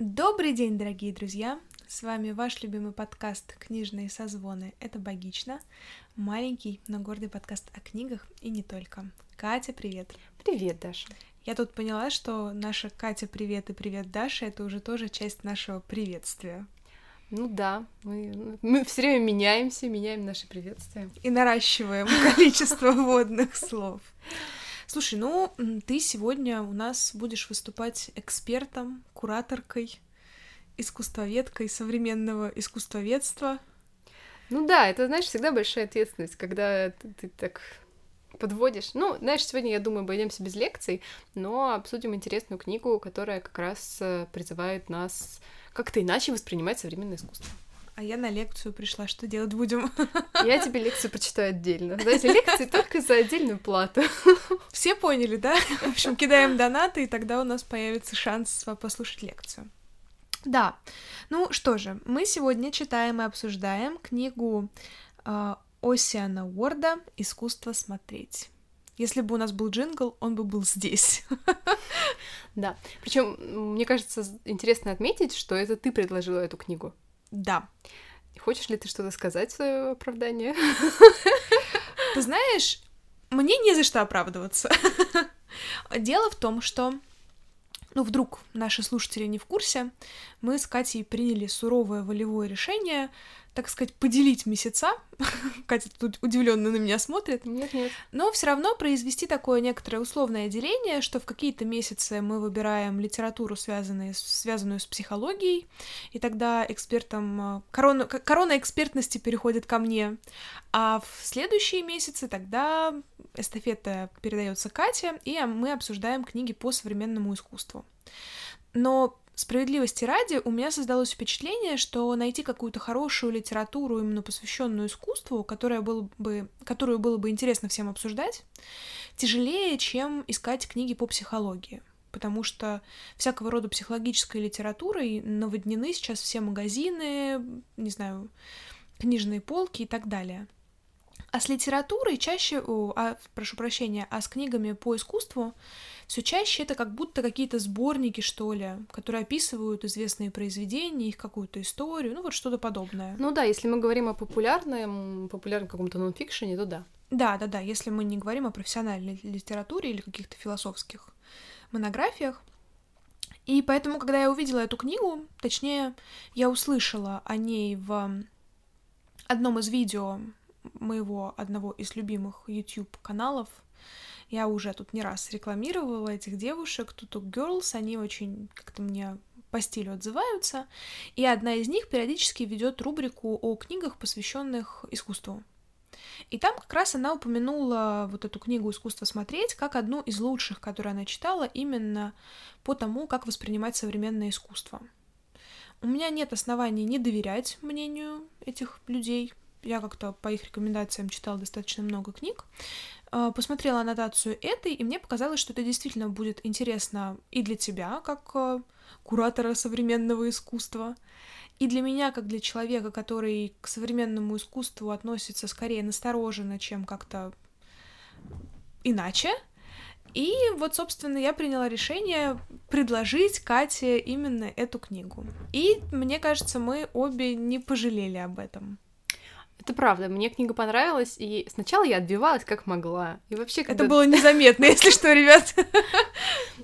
Добрый день, дорогие друзья! С вами ваш любимый подкаст «Книжные созвоны». Это «Богично». Маленький, но гордый подкаст о книгах и не только. Катя, привет! Привет, Даша! Я тут поняла, что наша Катя, привет и привет, Даша, это уже тоже часть нашего приветствия. Ну да, мы, мы все время меняемся, меняем наши приветствия. И наращиваем количество водных слов. Слушай, ну ты сегодня у нас будешь выступать экспертом, кураторкой, искусствоведкой современного искусствоведства. Ну да, это, знаешь, всегда большая ответственность, когда ты, так подводишь. Ну, знаешь, сегодня, я думаю, обойдемся без лекций, но обсудим интересную книгу, которая как раз э, призывает нас как-то иначе воспринимать современное искусство. А я на лекцию пришла, что делать будем? Я тебе лекцию прочитаю отдельно. Знаете, лекции только за отдельную плату. Все поняли, да? В общем, кидаем донаты, и тогда у нас появится шанс послушать лекцию. Да, ну что же, мы сегодня читаем и обсуждаем книгу э, Осиана Уорда «Искусство смотреть». Если бы у нас был джингл, он бы был здесь. Да. Причем, мне кажется, интересно отметить, что это ты предложила эту книгу. Да. Хочешь ли ты что-то сказать в свое оправдание? Ты знаешь, мне не за что оправдываться. Дело в том, что ну, вдруг наши слушатели не в курсе, мы с Катей приняли суровое волевое решение так сказать, поделить месяца. Катя тут удивленно на меня смотрит. Нет, нет. Но все равно произвести такое некоторое условное деление, что в какие-то месяцы мы выбираем литературу, связанную, связанную с психологией, и тогда экспертам э, корона, корона экспертности переходит ко мне, а в следующие месяцы тогда эстафета передается Кате, и мы обсуждаем книги по современному искусству. Но Справедливости ради, у меня создалось впечатление, что найти какую-то хорошую литературу, именно посвященную искусству, которая было бы, которую было бы интересно всем обсуждать, тяжелее, чем искать книги по психологии. Потому что всякого рода психологической литературой наводнены сейчас все магазины, не знаю, книжные полки и так далее. А с литературой чаще, о, а, прошу прощения, а с книгами по искусству все чаще это как будто какие-то сборники, что ли, которые описывают известные произведения, их какую-то историю, ну вот что-то подобное. Ну да, если мы говорим о популярном, популярном каком-то нонфикшене, то да. Да, да, да, если мы не говорим о профессиональной литературе или каких-то философских монографиях. И поэтому, когда я увидела эту книгу, точнее, я услышала о ней в одном из видео моего одного из любимых YouTube каналов я уже тут не раз рекламировала этих девушек, Tutuk Girls, они очень как-то мне по стилю отзываются, и одна из них периодически ведет рубрику о книгах, посвященных искусству. И там как раз она упомянула вот эту книгу «Искусство смотреть» как одну из лучших, которую она читала именно по тому, как воспринимать современное искусство. У меня нет оснований не доверять мнению этих людей. Я как-то по их рекомендациям читала достаточно много книг, а, посмотрела аннотацию этой, и мне показалось, что это действительно будет интересно и для тебя, как а, куратора современного искусства, и для меня, как для человека, который к современному искусству относится скорее настороженно, чем как-то иначе. И вот, собственно, я приняла решение предложить Кате именно эту книгу. И мне кажется, мы обе не пожалели об этом. Это правда, мне книга понравилась, и сначала я отбивалась как могла. И вообще, когда... Это было незаметно, если что, ребят.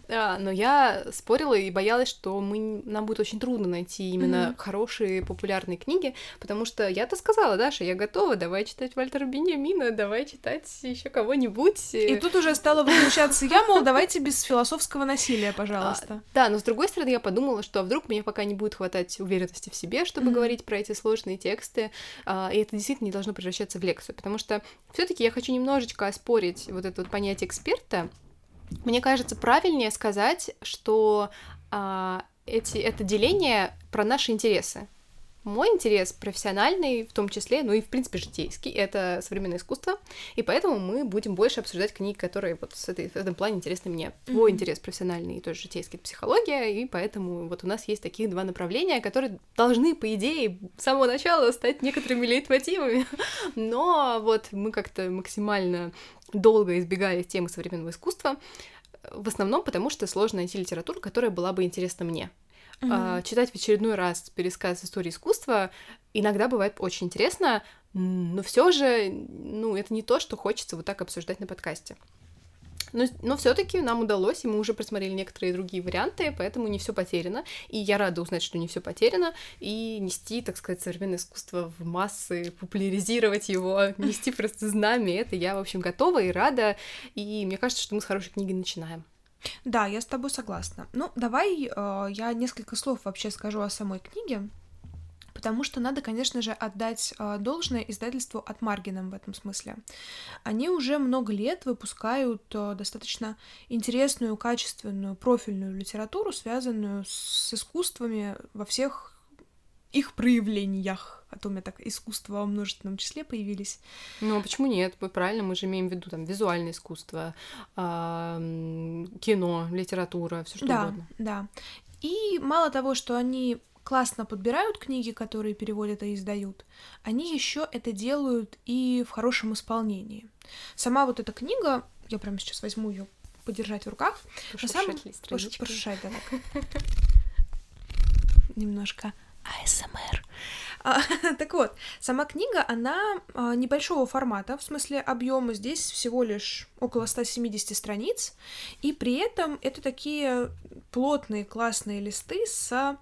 А, но я спорила и боялась, что мы, нам будет очень трудно найти именно хорошие популярные книги, потому что я-то сказала, Даша, я готова, давай читать Вальтера Беньямина, давай читать еще кого-нибудь. И тут уже стала выключаться я, мол, давайте без философского насилия, пожалуйста. А, да, но с другой стороны, я подумала, что вдруг мне пока не будет хватать уверенности в себе, чтобы говорить про эти сложные тексты, а, и это действительно не должно превращаться в лекцию, потому что все-таки я хочу немножечко оспорить вот это вот понятие эксперта. Мне кажется, правильнее сказать, что а, эти, это деление про наши интересы. Мой интерес профессиональный, в том числе, ну и, в принципе, житейский, это современное искусство, и поэтому мы будем больше обсуждать книги, которые вот с этой, в этом плане интересны мне. Твой mm-hmm. интерес профессиональный и тоже житейский — это психология, и поэтому вот у нас есть такие два направления, которые должны, по идее, с самого начала стать некоторыми лейтмотивами, но вот мы как-то максимально долго избегали темы современного искусства, в основном потому, что сложно найти литературу, которая была бы интересна мне. Mm-hmm. читать в очередной раз пересказ истории искусства иногда бывает очень интересно, но все же, ну, это не то, что хочется вот так обсуждать на подкасте. Но, но все-таки нам удалось, и мы уже просмотрели некоторые другие варианты, поэтому не все потеряно. И я рада узнать, что не все потеряно, и нести, так сказать, современное искусство в массы, популяризировать его, нести просто знамя. Это я, в общем, готова и рада. И мне кажется, что мы с хорошей книги начинаем. Да, я с тобой согласна. Ну, давай э, я несколько слов вообще скажу о самой книге потому что надо, конечно же, отдать э, должное издательству от Маргином в этом смысле. Они уже много лет выпускают э, достаточно интересную, качественную, профильную литературу, связанную с искусствами во всех их проявлениях. А то у меня так искусство во множественном числе появились. Ну, а почему нет? Правильно, мы же имеем в виду там визуальное искусство, э, кино, литература, все что да, угодно. Да. И мало того, что они классно подбирают книги, которые переводят и издают, они еще это делают и в хорошем исполнении. Сама вот эта книга, я прямо сейчас возьму ее подержать в руках. Пошуршать ли Пошуршать, да, так. Немножко АСМР. А, так вот, сама книга, она а, небольшого формата, в смысле объема. Здесь всего лишь около 170 страниц, и при этом это такие плотные классные листы с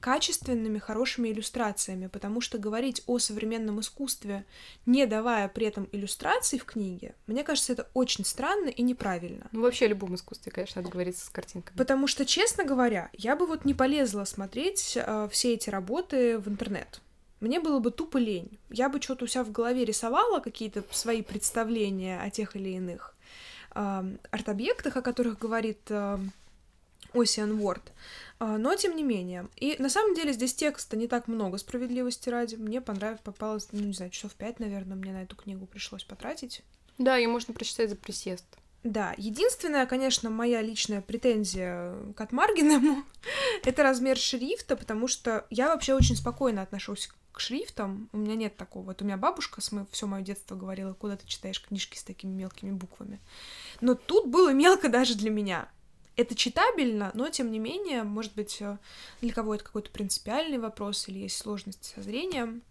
качественными, хорошими иллюстрациями, потому что говорить о современном искусстве, не давая при этом иллюстраций в книге, мне кажется, это очень странно и неправильно. Ну, вообще о любом искусстве, конечно, надо говорить с картинками. Потому что, честно говоря, я бы вот не полезла смотреть э, все эти работы в интернет. Мне было бы тупо лень. Я бы что-то у себя в голове рисовала, какие-то свои представления о тех или иных э, арт-объектах, о которых говорит э, Осиан Уорд. А, но тем не менее. И на самом деле здесь текста не так много, справедливости ради. Мне понравилось, попалось, ну, не знаю, часов пять, наверное, мне на эту книгу пришлось потратить. Да, ее можно прочитать за присест. Да, единственная, конечно, моя личная претензия к Атмаргиному — это размер шрифта, потому что я вообще очень спокойно отношусь к шрифтам. У меня нет такого. Вот у меня бабушка с все мое детство говорила, куда ты читаешь книжки с такими мелкими буквами. Но тут было мелко даже для меня это читабельно, но тем не менее, может быть, э, для кого это какой-то принципиальный вопрос или есть сложности со зрением,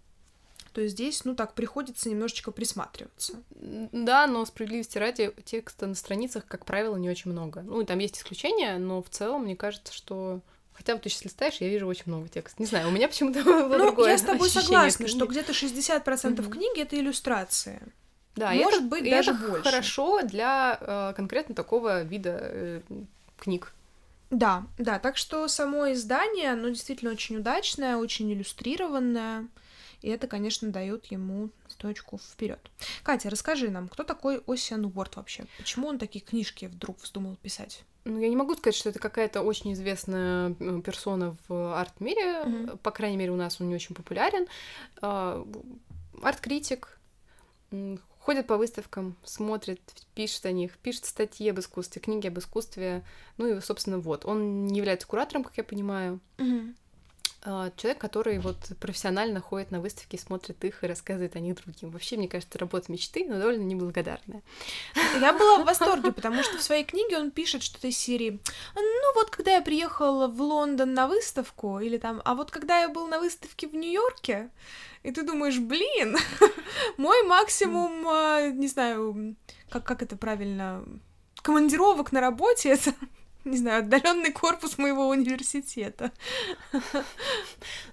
то здесь, ну так, приходится немножечко присматриваться. Да, но справедливости ради текста на страницах, как правило, не очень много. Ну, и там есть исключения, но в целом, мне кажется, что Хотя вот ты сейчас листаешь, я вижу очень много текста. Не знаю, у меня почему-то было ну, другое я с тобой согласна, что где-то 60% mm-hmm. книги — это иллюстрации. Да, Может это, быть, даже это больше. хорошо для э, конкретно такого вида э, книг. Да, да, так что само издание, оно действительно очень удачное, очень иллюстрированное, и это, конечно, дает ему точку вперед. Катя, расскажи нам, кто такой Осиан Уорд вообще? Почему он такие книжки вдруг вздумал писать? Ну, я не могу сказать, что это какая-то очень известная персона в арт-мире. Mm-hmm. По крайней мере, у нас он не очень популярен. А, арт-критик, ходит по выставкам, смотрит, пишет о них, пишет статьи об искусстве, книги об искусстве. Ну и, собственно, вот. Он не является куратором, как я понимаю. Угу. Человек, который вот профессионально ходит на выставки, смотрит их и рассказывает о них другим. Вообще, мне кажется, работа мечты, но довольно неблагодарная. Я была в восторге, потому что в своей книге он пишет что-то из серии «Ну вот, когда я приехала в Лондон на выставку», или там «А вот когда я был на выставке в Нью-Йорке», и ты думаешь, блин, мой максимум, а, не знаю, как, как это правильно, командировок на работе, это не знаю, отдаленный корпус моего университета.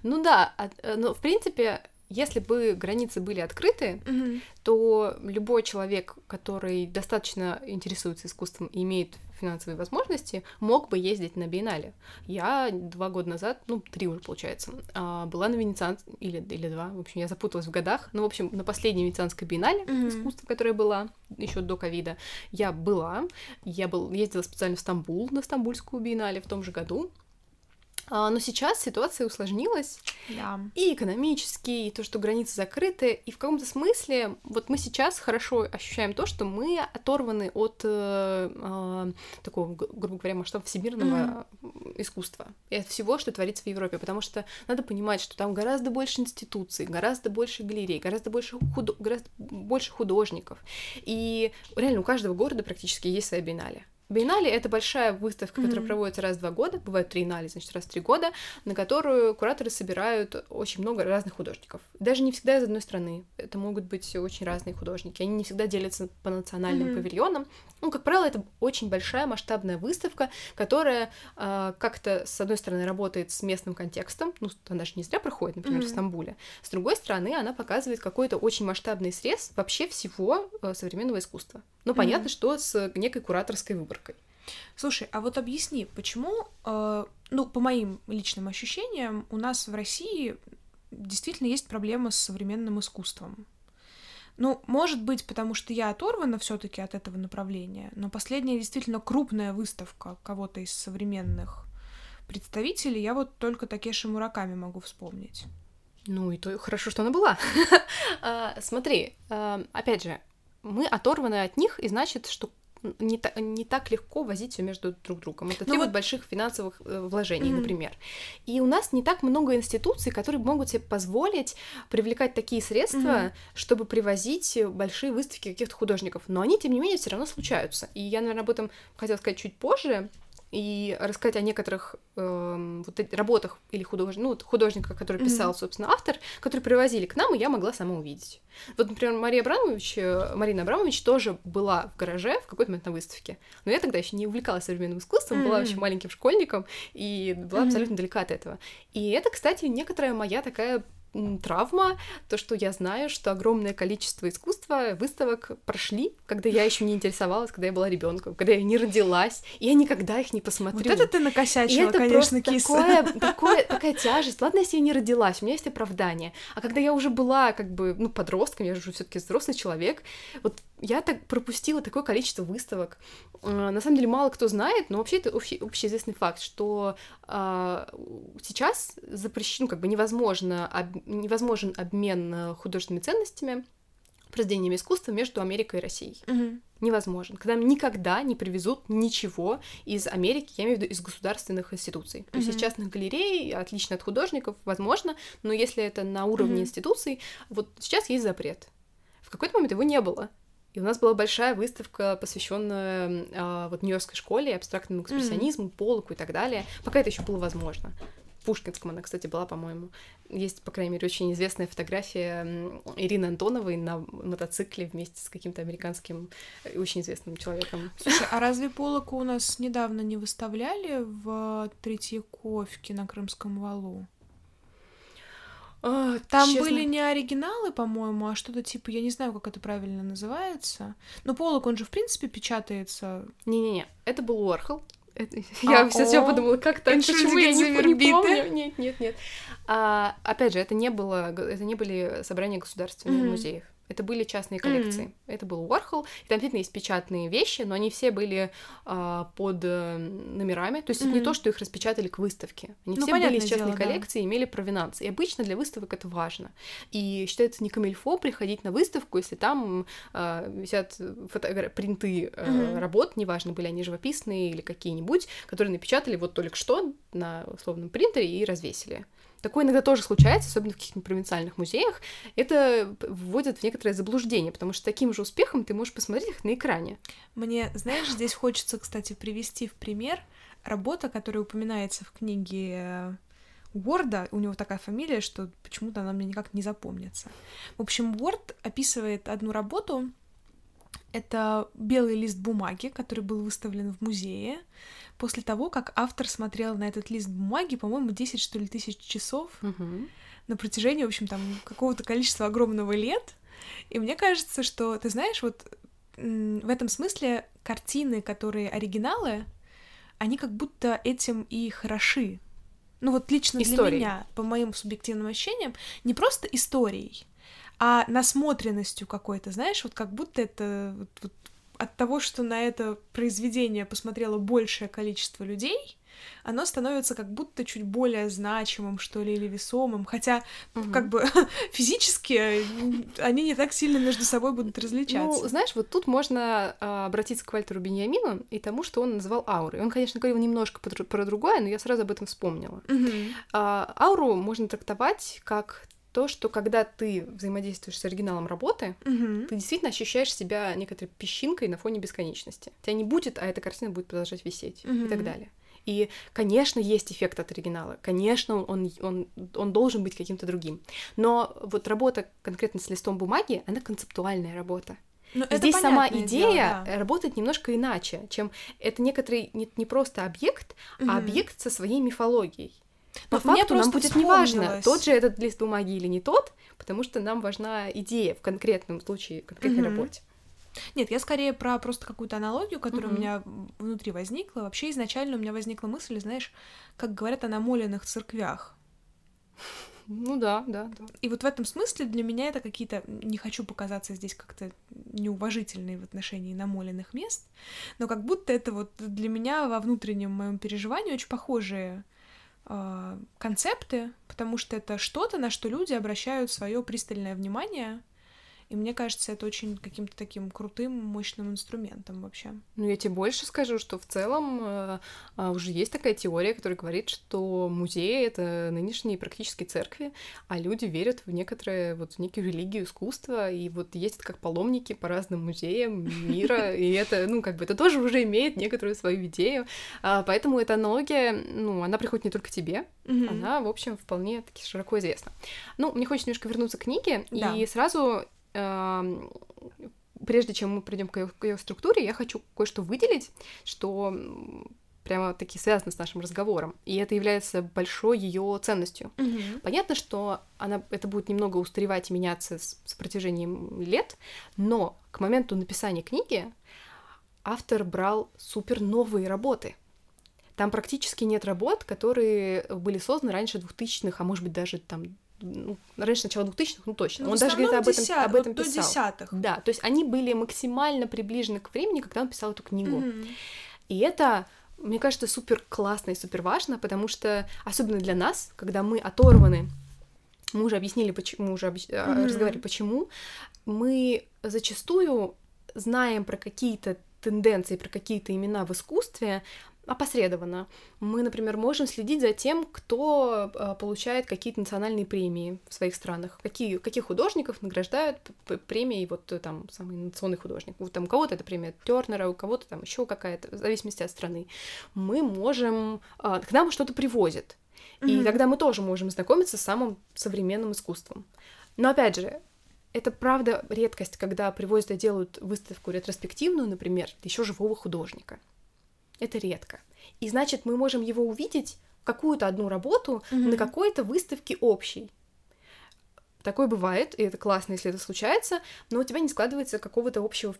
Ну да, э, но в принципе если бы границы были открыты, mm-hmm. то любой человек, который достаточно интересуется искусством и имеет финансовые возможности, мог бы ездить на биеннале. Я два года назад, ну, три уже получается, а, была на Венецианской, или, или два, в общем, я запуталась в годах, ну, в общем, на последней Венецианской биеннале mm-hmm. искусства, которая была еще до ковида, я была, я был, ездила специально в Стамбул на Стамбульскую биеннале в том же году, но сейчас ситуация усложнилась да. и экономически, и то, что границы закрыты, и в каком-то смысле вот мы сейчас хорошо ощущаем то, что мы оторваны от э, э, такого, грубо говоря, масштаба всемирного mm-hmm. искусства и от всего, что творится в Европе, потому что надо понимать, что там гораздо больше институций, гораздо больше галерей, гораздо больше, худо... гораздо больше художников, и реально у каждого города практически есть своя биеннале. Биеннале — это большая выставка, которая mm-hmm. проводится раз в два года, бывают триеннале, значит, раз в три года, на которую кураторы собирают очень много разных художников. Даже не всегда из одной страны. Это могут быть очень разные художники. Они не всегда делятся по национальным mm-hmm. павильонам. Ну, как правило, это очень большая масштабная выставка, которая э, как-то, с одной стороны, работает с местным контекстом, ну, она же не зря проходит, например, mm-hmm. в Стамбуле. С другой стороны, она показывает какой-то очень масштабный срез вообще всего э, современного искусства. Но mm-hmm. понятно, что с некой кураторской выборкой. Слушай, а вот объясни, почему, э, ну, по моим личным ощущениям, у нас в России действительно есть проблема с современным искусством. Ну, может быть, потому что я оторвана все-таки от этого направления, но последняя действительно крупная выставка кого-то из современных представителей, я вот только Такеши Мураками могу вспомнить. Ну, и то хорошо, что она была. А, смотри, а, опять же, мы оторваны от них, и значит, что не, та, не так легко возить все между друг другом. Это ну требует вот... больших финансовых э, вложений, mm-hmm. например. И у нас не так много институций, которые могут себе позволить привлекать такие средства, mm-hmm. чтобы привозить большие выставки каких-то художников. Но они, тем не менее, все равно случаются. И я, наверное, об этом хотела сказать чуть позже и рассказать о некоторых э, вот работах или худож... ну, художниках, который писал, mm-hmm. собственно, автор, которые привозили к нам, и я могла сама увидеть. Вот, например, Мария Абрамович, э, Марина Абрамович тоже была в гараже в какой-то момент на выставке, но я тогда еще не увлекалась современным искусством, mm-hmm. была еще маленьким школьником и была mm-hmm. абсолютно далека от этого. И это, кстати, некоторая моя такая травма, то, что я знаю, что огромное количество искусства, выставок прошли, когда я еще не интересовалась, когда я была ребенком, когда я не родилась, и я никогда их не посмотрю. Вот это ты накосячила, это конечно, киса. Такое, такое, такая тяжесть. Ладно, если я не родилась, у меня есть оправдание. А когда я уже была, как бы, ну, подростком, я же все-таки взрослый человек, вот я так пропустила такое количество выставок. А, на самом деле мало кто знает, но вообще это общий, общеизвестный факт, что а, сейчас запрещено, ну, как бы невозможно, об, невозможен обмен э, художественными ценностями, произведениями искусства между Америкой и Россией. Угу. Невозможен. Когда никогда не привезут ничего из Америки, я имею в виду из государственных институций. То есть из частных галерей, отлично от художников, возможно, но если это на уровне угу. институций, вот сейчас есть запрет. В какой-то момент его не было. И у нас была большая выставка, посвященная э, вот Нью-Йоркской школе, абстрактному экспрессионизму, mm-hmm. Полоку и так далее. Пока это еще было возможно. В Пушкинском она, кстати, была, по-моему. Есть, по крайней мере, очень известная фотография Ирины Антоновой на мотоцикле вместе с каким-то американским э, очень известным человеком. Слушай, а разве Полоку у нас недавно не выставляли в Третьяковке на Крымском валу? А, Там честно... были не оригиналы, по-моему, а что-то типа, я не знаю, как это правильно называется. Но полок, он же, в принципе, печатается. Не-не-не, это был Уорхол. Это... Я все подумала, как так, почему я не, не помню? Нет, нет, нет. А, опять же, это не было, это не были собрания государственных mm-hmm. музеев. Это были частные коллекции. Mm-hmm. Это был Уорхол. И там действительно есть печатные вещи, но они все были а, под э, номерами. То есть mm-hmm. это не то, что их распечатали к выставке. Они ну, все были из частной дело, коллекции, да. имели провинанс. И обычно для выставок это важно. И считается не камильфо приходить на выставку, если там а, висят фото- принты а, mm-hmm. работ, неважно, были они живописные или какие-нибудь, которые напечатали вот только что на условном принтере и развесили. Такое иногда тоже случается, особенно в каких-нибудь провинциальных музеях. Это вводит в некоторое заблуждение, потому что таким же успехом ты можешь посмотреть их на экране. Мне, знаешь, здесь хочется, кстати, привести в пример работа, которая упоминается в книге Уорда, у него такая фамилия, что почему-то она мне никак не запомнится. В общем, Уорд описывает одну работу. Это белый лист бумаги, который был выставлен в музее после того, как автор смотрел на этот лист бумаги, по-моему, 10, что ли, тысяч часов угу. на протяжении, в общем, там, какого-то количества огромного лет. И мне кажется, что, ты знаешь, вот в этом смысле картины, которые оригиналы, они как будто этим и хороши. Ну вот лично Истории. для меня, по моим субъективным ощущениям, не просто историей, а насмотренностью какой-то, знаешь, вот как будто это вот, вот от того, что на это произведение посмотрело большее количество людей, оно становится как будто чуть более значимым, что ли, или весомым. Хотя, угу. как бы физически они не так сильно между собой будут различаться. Ну, знаешь, вот тут можно а, обратиться к Вальтеру Беньямину и тому, что он называл аурой. Он, конечно, говорил немножко про, другое, но я сразу об этом вспомнила. Угу. Ауру можно трактовать как то, что когда ты взаимодействуешь с оригиналом работы, Мгм. ты действительно ощущаешь себя некоторой песчинкой на фоне бесконечности. Тебя не будет, а эта картина будет продолжать висеть и Мгм. так далее. И, конечно, есть эффект от оригинала. Конечно, он, он, он должен быть каким-то другим. Но вот работа конкретно с листом бумаги, она концептуальная работа. Ну, это Здесь сама идея дело, да. работает немножко иначе, чем это некоторый не, не просто объект, Мгм. а объект со своей мифологией. По Ну, мне факту нам будет неважно, тот же этот лист бумаги или не тот, потому что нам важна идея в конкретном случае, в конкретной Мгм. работе. Нет, я скорее про просто какую-то аналогию, которая Мгм. у меня внутри возникла. Вообще изначально у меня возникла мысль, знаешь, как говорят о намоленных церквях. Ну да, да, да. И вот в этом смысле для меня это какие-то... Не хочу показаться здесь как-то неуважительной в отношении намоленных мест, но как будто это вот для меня во внутреннем моем переживании очень похожие а, концепты, потому что это что-то, на что люди обращают свое пристальное внимание, и мне кажется, это очень каким-то таким крутым, мощным инструментом вообще. Ну, я тебе больше скажу, что в целом э, а, уже есть такая теория, которая говорит, что музеи — это нынешние практически церкви, а люди верят в некоторые, вот в некую религию искусства, и вот ездят как паломники по разным музеям мира, и это, ну, как бы, это тоже уже имеет некоторую свою идею, А, поэтому эта аналогия, ну, она приходит не только тебе, она, в общем, вполне таки широко известна. Ну, мне хочется немножко вернуться к книге, и сразу, прежде чем мы придем к ее, структуре, я хочу кое-что выделить, что прямо таки связано с нашим разговором, и это является большой ее ценностью. Мгм. Понятно, что она, это будет немного устаревать и меняться с, с протяжением лет, но к моменту написания книги автор брал супер новые работы. Там практически нет работ, которые были созданы раньше 2000-х, а может быть даже там ну, раньше начала 2000-х, ну точно. Ну, Он даже где-то об этом, основном об этом вот до писал. десятых. Да, то есть они были максимально приближены к времени, когда он писал эту книгу. Мгм. И это, мне кажется, супер классно и супер важно, потому что, особенно для нас, когда мы оторваны, мы уже объяснили, почему, мы уже а, Мгм. разговаривали, почему, мы зачастую знаем про какие-то тенденции, про какие-то имена в искусстве опосредованно. Мы, например, можем следить за тем, кто а, получает какие-то национальные премии в своих странах, какие, каких художников награждают премией, вот э, там самый национальный художник. Вот там у кого-то это премия Тернера, у кого-то там еще какая-то, в зависимости от страны. Мы можем... а, К нам что-то привозят. И Мгм. тогда мы тоже можем знакомиться с самым современным искусством. Но опять же, это правда редкость, когда привозят и делают выставку ретроспективную, например, еще живого художника. Это редко. И значит, мы можем его увидеть, какую-то одну работу, Мгм. на какой-то выставке общей. Такое бывает, и это классно, если это случается, но у тебя не складывается какого-то общего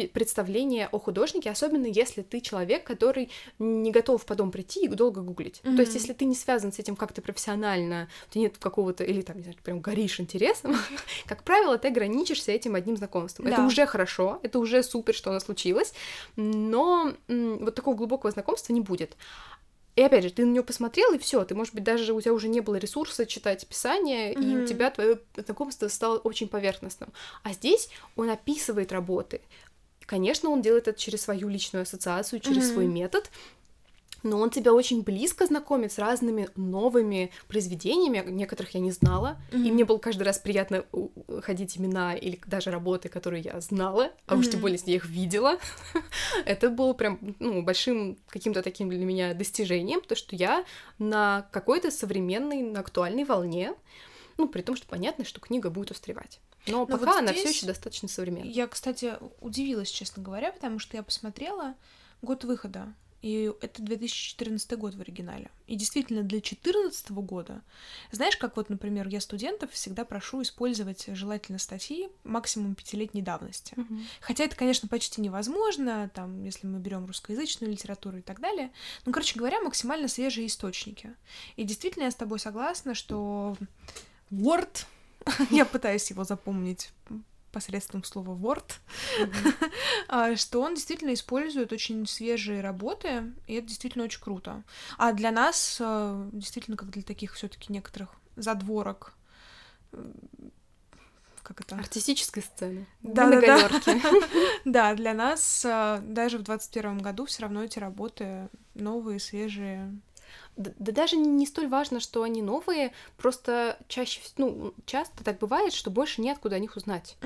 пред- впе- представления о художнике, особенно если ты человек, который не готов потом прийти и долго гуглить. То есть, если ты не связан с этим как-то профессионально, у тебя нет какого-то, или там, не знаю, прям горишь интересом, как правило, ты ограничишься этим одним знакомством. Это Да. уже хорошо, это уже супер, что оно случилось, но вот такого глубокого знакомства не будет. И опять же, ты на него посмотрел, и все, ты, может быть, даже у тебя уже не было ресурса читать писание, и у тебя твое знакомство стало очень поверхностным. А здесь он описывает работы. Конечно, он делает это через свою личную ассоциацию, через Мгм. свой метод, но он тебя очень близко знакомит с разными новыми произведениями, некоторых я не знала, и Мгм. мне было каждый раз приятно у- ходить имена или даже работы, которые я знала, а уж тем более, если я их видела. Это было прям ну, большим каким-то таким для меня достижением, то, что я на какой-то современной, на актуальной волне, ну, при том, что понятно, что книга будет устаревать. Но Ну, пока вот она все еще достаточно современная. Я, кстати, удивилась, честно говоря, потому что я посмотрела год выхода. И это 2014 год в оригинале. И действительно, для 2014 года, знаешь, как вот, например, я студентов всегда прошу использовать желательно статьи максимум пятилетней давности. Мгм. Хотя это, конечно, почти невозможно, там, если мы берем русскоязычную литературу и так далее. Ну, короче говоря, максимально свежие источники. И действительно, я с тобой согласна, что Word, я пытаюсь его запомнить посредством слова Word, а, что он действительно использует очень свежие работы, и это действительно очень круто. А для нас, э, действительно, как для таких все таки некоторых задворок, э, как это? Артистической сцены. Да, да, да. Да, для нас э, даже в 21 году все равно эти работы новые, свежие. Да, да даже не столь важно, что они новые, просто чаще, ну, часто так бывает, что больше нет куда о них узнать.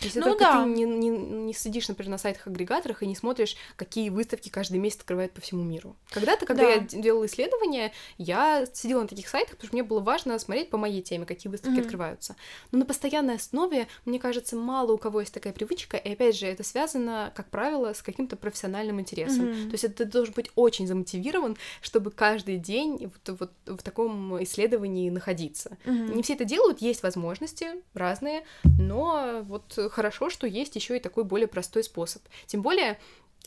Если Ну только да. ты не, не, не сидишь, например, на сайтах-агрегаторах и не смотришь, какие выставки каждый месяц открывают по всему миру. Когда-то, когда Да. я делала исследования, я сидела на таких сайтах, потому что мне было важно смотреть по моей теме, какие выставки Мгм. открываются. Но на постоянной основе, мне кажется, мало у кого есть такая привычка, и опять же, это связано, как правило, с каким-то профессиональным интересом. Мгм. То есть это ты должен быть очень замотивирован, чтобы каждый день вот, вот в таком исследовании находиться. Мгм. Не все это делают, есть возможности разные, но вот хорошо, что есть еще и такой более простой способ. Тем более,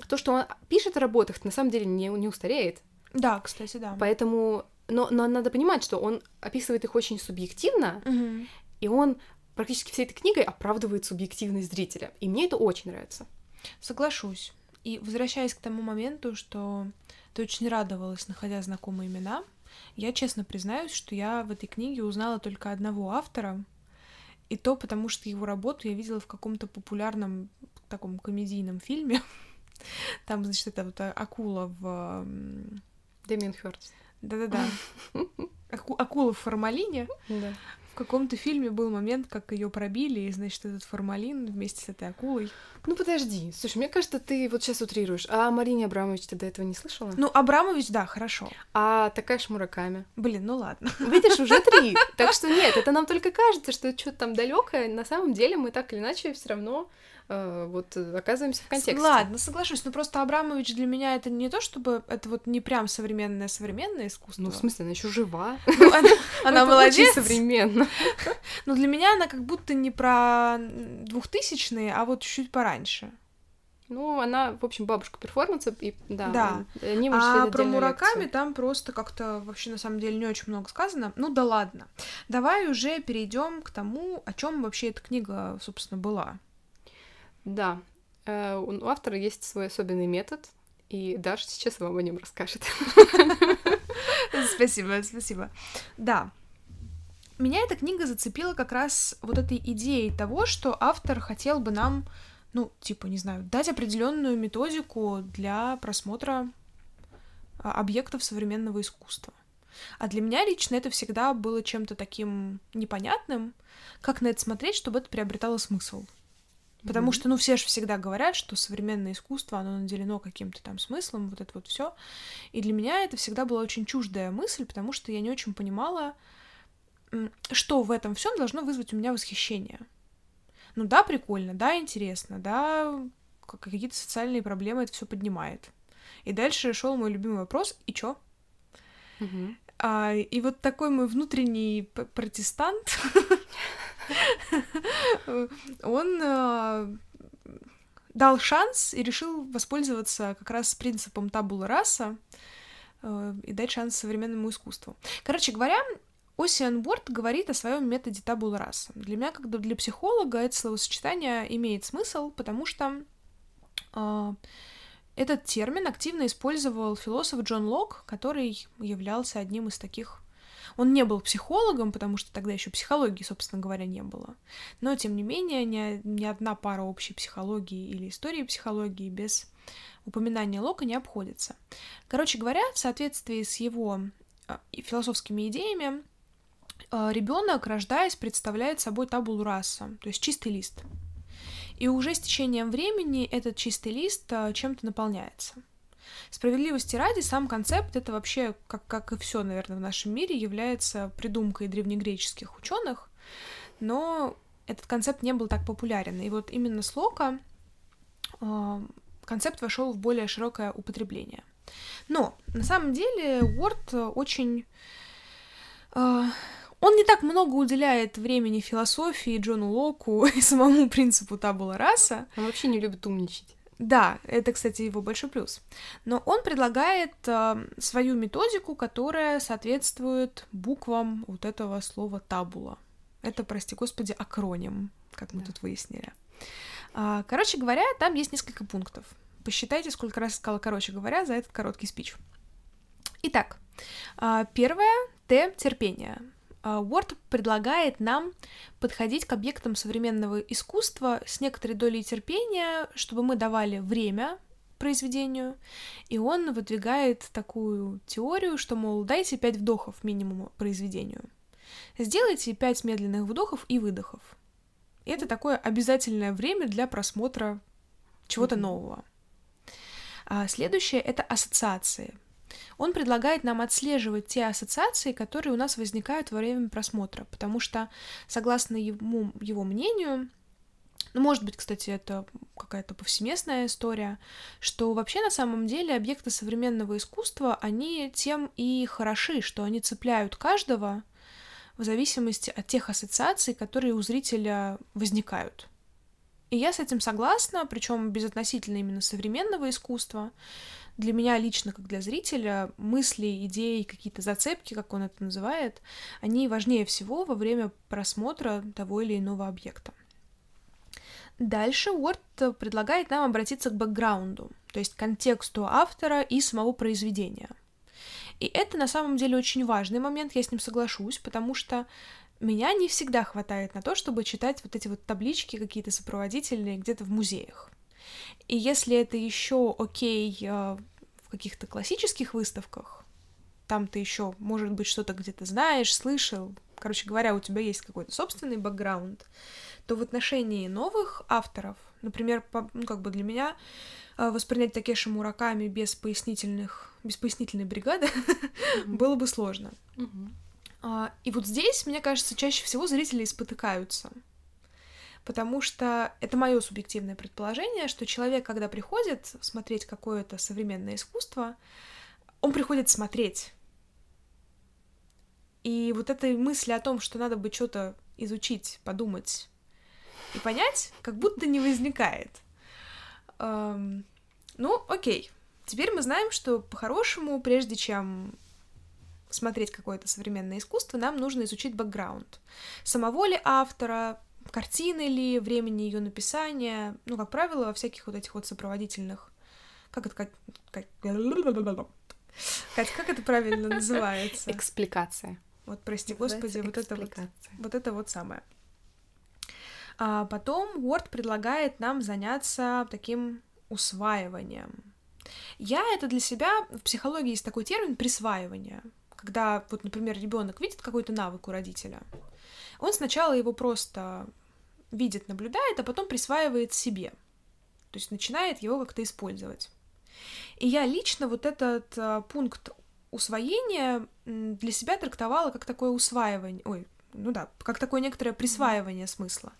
то, что он пишет о работах, на самом деле не, не устареет. Да, кстати, да. Поэтому, но, но надо понимать, что он описывает их очень субъективно, Мгм. и он практически всей этой книгой оправдывает субъективность зрителя. И мне это очень нравится. Соглашусь. И возвращаясь к тому моменту, что ты очень радовалась, находя знакомые имена, я честно признаюсь, что я в этой книге узнала только одного автора, и то потому, что его работу я видела в каком-то популярном таком комедийном фильме. Там, значит, это вот акула в... м, Дэмиан Хёрст. Да-да-да. Аку- Акула в формалине. Да. В каком-то фильме был момент, как ее пробили, и, значит, этот формалин вместе с этой акулой. Ну подожди, слушай, мне кажется, ты вот сейчас утрируешь. А Марине Абрамович ты до этого не слышала? Ну, Абрамович, да, хорошо. А такая Мураками. Блин, ну ладно. Видишь, уже три. Так что нет, это нам только кажется, что что-то там далекое. На самом деле мы так или иначе все равно вот э, оказываемся в контексте. Ладно, соглашусь, но просто Абрамович для меня это не то, чтобы это вот не прям современное современное искусство. Ну, в смысле, она еще жива. Ну, она, она Это молодец. Очень современно. Но для меня она как будто не про двухтысячные, а вот чуть пораньше. Ну, она, в общем, бабушка перформанса, и да, Да. они а про Мураками лекцию. там просто как-то вообще на самом деле не очень много сказано. Ну да ладно. Давай уже перейдем к тому, о чем вообще эта книга, собственно, была. Да. Э, У автора есть свой особенный метод, и Даша сейчас вам о нем расскажет. Спасибо, спасибо. Да. Меня эта книга зацепила как раз вот этой идеей того, что автор хотел бы нам, ну, типа, не знаю, дать определенную методику для просмотра а, объектов современного искусства. А для меня лично это всегда было чем-то таким непонятным, как на это смотреть, чтобы это приобретало смысл. Потому Мгм. что, ну, все же всегда говорят, что современное искусство, оно наделено каким-то там смыслом, вот это вот все. И для меня это всегда была очень чуждая мысль, потому что я не очень понимала, что в этом всем должно вызвать у меня восхищение. Ну да, прикольно, да, интересно, да, как- какие-то социальные проблемы это все поднимает. И дальше шел мой любимый вопрос, и чё? Мгм. А, и вот такой мой внутренний протестант, он а, дал шанс и решил воспользоваться как раз принципом табула раса э, и дать шанс современному искусству. Короче говоря, Осиан Борт говорит о своем методе табула раса. Для меня, как для психолога, это словосочетание имеет смысл, потому что а, этот термин активно использовал философ Джон Лок, который являлся одним из таких... Он не был психологом, потому что тогда еще психологии, собственно говоря, не было. Но, тем не менее, ни, ни одна пара общей психологии или истории психологии без упоминания Лока не обходится. Короче говоря, в соответствии с его а, философскими идеями, ребенок, рождаясь, представляет собой табулу раса, то есть чистый лист. И уже с течением времени этот чистый лист а, чем-то наполняется. Справедливости ради, сам концепт это вообще, как, как и все, наверное, в нашем мире, является придумкой древнегреческих ученых, но этот концепт не был так популярен. И вот именно с Лока э, концепт вошел в более широкое употребление. Но на самом деле Уорд очень э, он не так много уделяет времени философии, Джону Локу и самому принципу табула раса. Он вообще не любит умничать. Да, это, кстати, его большой плюс. Но он предлагает э, свою методику, которая соответствует буквам вот этого слова табула. Это, прости господи, акроним, как мы Да. тут выяснили. А, короче говоря, там есть несколько пунктов. Посчитайте, сколько раз сказала короче говоря за этот короткий спич. Итак, а, первое — Т — терпение. А, Уорд предлагает нам подходить к объектам современного искусства с некоторой долей терпения, чтобы мы давали время произведению, и он выдвигает такую теорию, что, мол, дайте пять вдохов минимум произведению. Сделайте пять медленных вдохов и выдохов. И это такое обязательное время для просмотра чего-то нового. А следующее — это ассоциации. Он предлагает нам отслеживать те ассоциации, которые у нас возникают во время просмотра, потому что, согласно ему, его мнению, ну, может быть, кстати, это какая-то повсеместная история, что вообще на самом деле объекты современного искусства, они тем и хороши, что они цепляют каждого в зависимости от тех ассоциаций, которые у зрителя возникают. И я с этим согласна, причем безотносительно именно современного искусства. Для меня лично, как для зрителя, мысли, идеи, какие-то зацепки, как он это называет, они важнее всего во время просмотра того или иного объекта. Дальше Уорд предлагает нам обратиться к бэкграунду, то есть контексту автора и самого произведения. И это на самом деле очень важный момент, я с ним соглашусь, потому что меня не всегда хватает на то, чтобы читать вот эти вот таблички какие-то сопроводительные где-то в музеях. И если это еще окей э, в каких-то классических выставках, там ты еще, может быть, что-то где-то знаешь, слышал, короче говоря, у тебя есть какой-то собственный бэкграунд, то в отношении новых авторов, например, по, ну, как бы для меня э, воспринять Такеши Мураками без пояснительных, без пояснительной бригады было бы сложно. А, и вот здесь, мне кажется, чаще всего зрители спотыкаются. Потому что это мое субъективное предположение, что человек, когда приходит смотреть какое-то современное искусство, он приходит смотреть. И вот этой мысли о том, что надо бы что-то изучить, подумать и понять, как будто не возникает. Эм, ну, окей. Теперь мы знаем, что по-хорошему, прежде чем смотреть какое-то современное искусство, нам нужно изучить бэкграунд. Самого ли автора, картины ли, времени ее написания, ну, как правило, во всяких вот этих вот сопроводительных... Как это... Как, как... Кать, как это правильно называется? Экспликация. Вот, прости господи, вот это вот, вот это вот самое. А потом Word предлагает нам заняться таким усваиванием. Я это для себя, в психологии есть такой термин присваивание когда, вот, например, ребенок видит какой-то навык у родителя, он сначала его просто видит, наблюдает, а потом присваивает себе. То есть начинает его как-то использовать. И я лично вот этот а, пункт усвоения для себя трактовала как такое усваивание, ой, ну да, как такое некоторое присваивание смысла.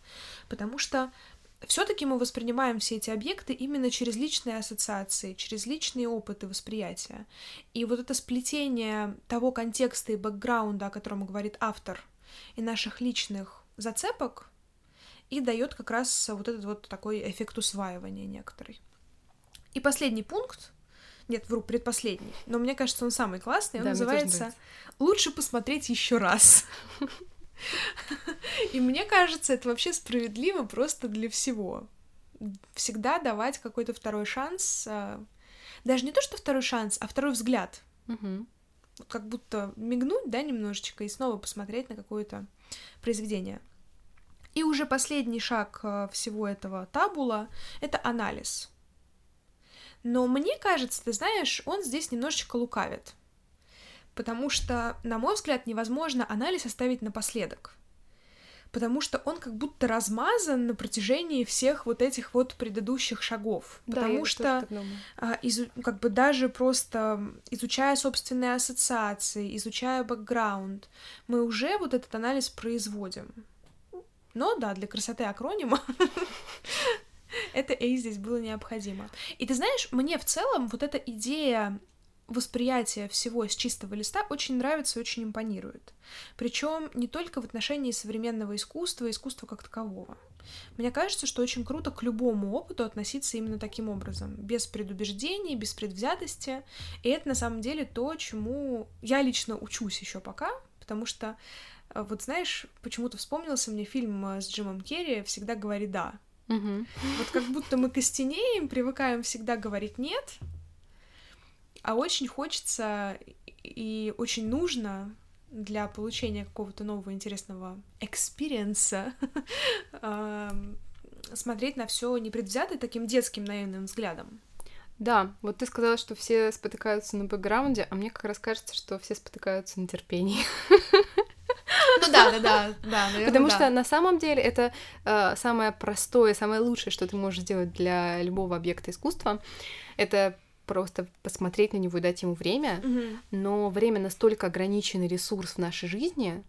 Потому что все-таки мы воспринимаем все эти объекты именно через личные ассоциации, через личные опыты восприятия. И вот это сплетение того контекста и бэкграунда, о котором говорит автор, и наших личных зацепок, и дает как раз вот этот вот такой эффект усваивания некоторый. И последний пункт, нет, вру, предпоследний, но мне кажется, он самый классный, он да, называется «Лучше посмотреть еще раз». И мне кажется, это вообще справедливо просто для всего. Всегда давать какой-то второй шанс. А, даже не то, что второй шанс, а второй взгляд. Угу. Как будто мигнуть, да, немножечко, и снова посмотреть на какое-то произведение. И уже последний шаг а, всего этого табула — это анализ. Но мне кажется, ты знаешь, он здесь немножечко лукавит потому что, на мой взгляд, невозможно анализ оставить напоследок, потому что он как будто размазан на протяжении всех вот этих вот предыдущих шагов, да, потому что а, изу- как бы даже просто изучая собственные ассоциации, изучая бэкграунд, мы уже вот этот анализ производим. Но да, для красоты акронима это «эй» здесь было необходимо. И ты знаешь, мне в целом вот эта идея восприятие всего с чистого листа очень нравится и очень импонирует. Причем не только в отношении современного искусства, искусства как такового. Мне кажется, что очень круто к любому опыту относиться именно таким образом, без предубеждений, без предвзятости. И это на самом деле то, чему я лично учусь еще пока, потому что, э, вот знаешь, почему-то вспомнился мне фильм э, с Джимом Керри «Всегда говори да». Угу. Вот как будто мы костенеем, привыкаем всегда говорить нет, а очень хочется и очень нужно для получения какого-то нового интересного experience а смотреть на все непредвзято таким детским наивным взглядом. Да, вот ты сказала, что все спотыкаются на бэкграунде, а мне как раз кажется, что все спотыкаются на терпении. Ну да, да, да, да, наверное, Потому да. что на самом деле это э, самое простое, самое лучшее, что ты можешь сделать для любого объекта искусства. Это просто посмотреть на него и дать ему время. Мгм. Но время настолько ограниченный ресурс в нашей жизни,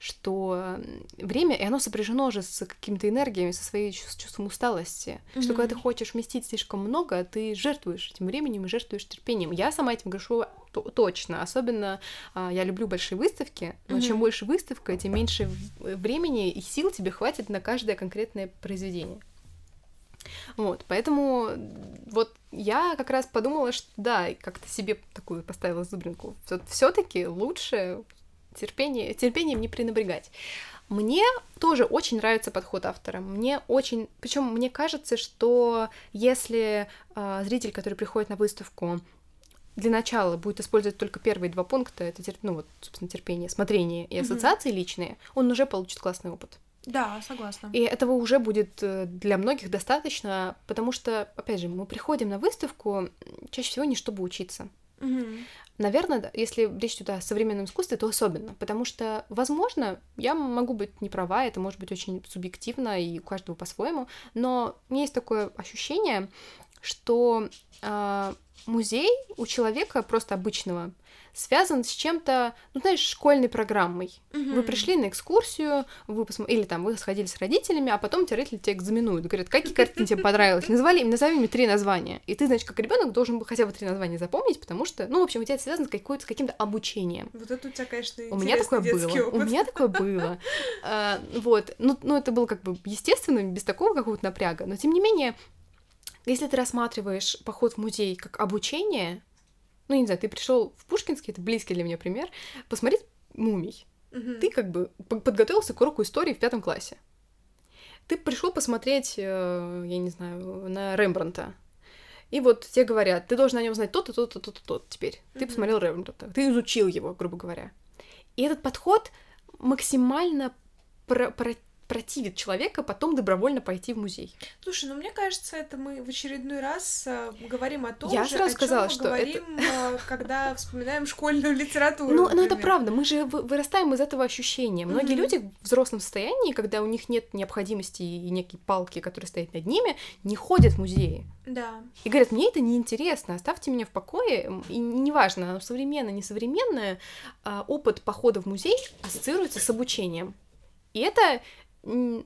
что время, и оно сопряжено же с какими-то энергиями, со своей чувс- чувством усталости. Что Мгм. когда ты хочешь вместить слишком много, ты жертвуешь этим временем и жертвуешь терпением. Я сама этим грешу то- точно. Особенно а, я люблю большие выставки, но чем Мгм. больше выставка, тем меньше в- времени и сил тебе хватит на каждое конкретное произведение. Вот, поэтому вот я как раз подумала, что да, как-то себе такую поставила зубринку. Все-таки лучше терпение, терпением не пренебрегать. Мне тоже очень нравится подход автора. Мне очень, причем мне кажется, что если а, зритель, который приходит на выставку, для начала будет использовать только первые два пункта, это тер- ну вот, собственно, терпение, смотрение и ассоциации личные, он уже получит классный опыт. Да, согласна. И этого уже будет э, для многих достаточно, потому что, опять же, мы приходим на выставку чаще всего не чтобы учиться. Мгм. Наверное, если речь идет о современном искусстве, то особенно, потому что, возможно, я могу быть не права, это может быть очень субъективно и у каждого по-своему, но у меня есть такое ощущение, что а, музей у человека просто обычного связан с чем-то, ну, знаешь, школьной программой. Вы Мгм. пришли на экскурсию, вы посмо... или там вы сходили с родителями, а потом тебе родители тебя экзаменуют. Говорят, какие картины тебе понравились? Назвали, назови мне три названия. И ты, значит, как ребенок должен был хотя бы три названия запомнить, потому что, ну, в общем, у тебя это связано с, какой- с каким-то обучением. Вот это у тебя, конечно, У меня такое было. У опыт. меня такое было. А, Вот. Ну, ну, это было как бы естественно, без такого какого-то напряга. Но тем не менее, если ты рассматриваешь поход в музей как обучение, ну, я не знаю, ты пришел в Пушкинский, это близкий для меня пример, посмотреть мумий. Мгм. Ты как бы подготовился к уроку истории в пятом классе. Ты пришел посмотреть, э, я не знаю, на Рембранта. И вот тебе говорят, ты должен о нем знать то-то, то-то, то-то, то теперь. Ты Мгм. посмотрел Рембранта, ты изучил его, грубо говоря. И этот подход максимально про- про- противит человека потом добровольно пойти в музей. Слушай, ну мне кажется, это мы в очередной раз э, говорим о том Я же, сразу о сказала, мы что говорим, э, когда вспоминаем школьную литературу. Ну, ну, это правда, мы же вы- вырастаем из этого ощущения. Многие Мгм. люди в взрослом состоянии, когда у них нет необходимости и некие палки, которые стоят над ними, не ходят в музеи. Да. И говорят, мне это неинтересно, оставьте меня в покое. И неважно, оно современное, несовременное, а, опыт похода в музей ассоциируется с обучением. И это,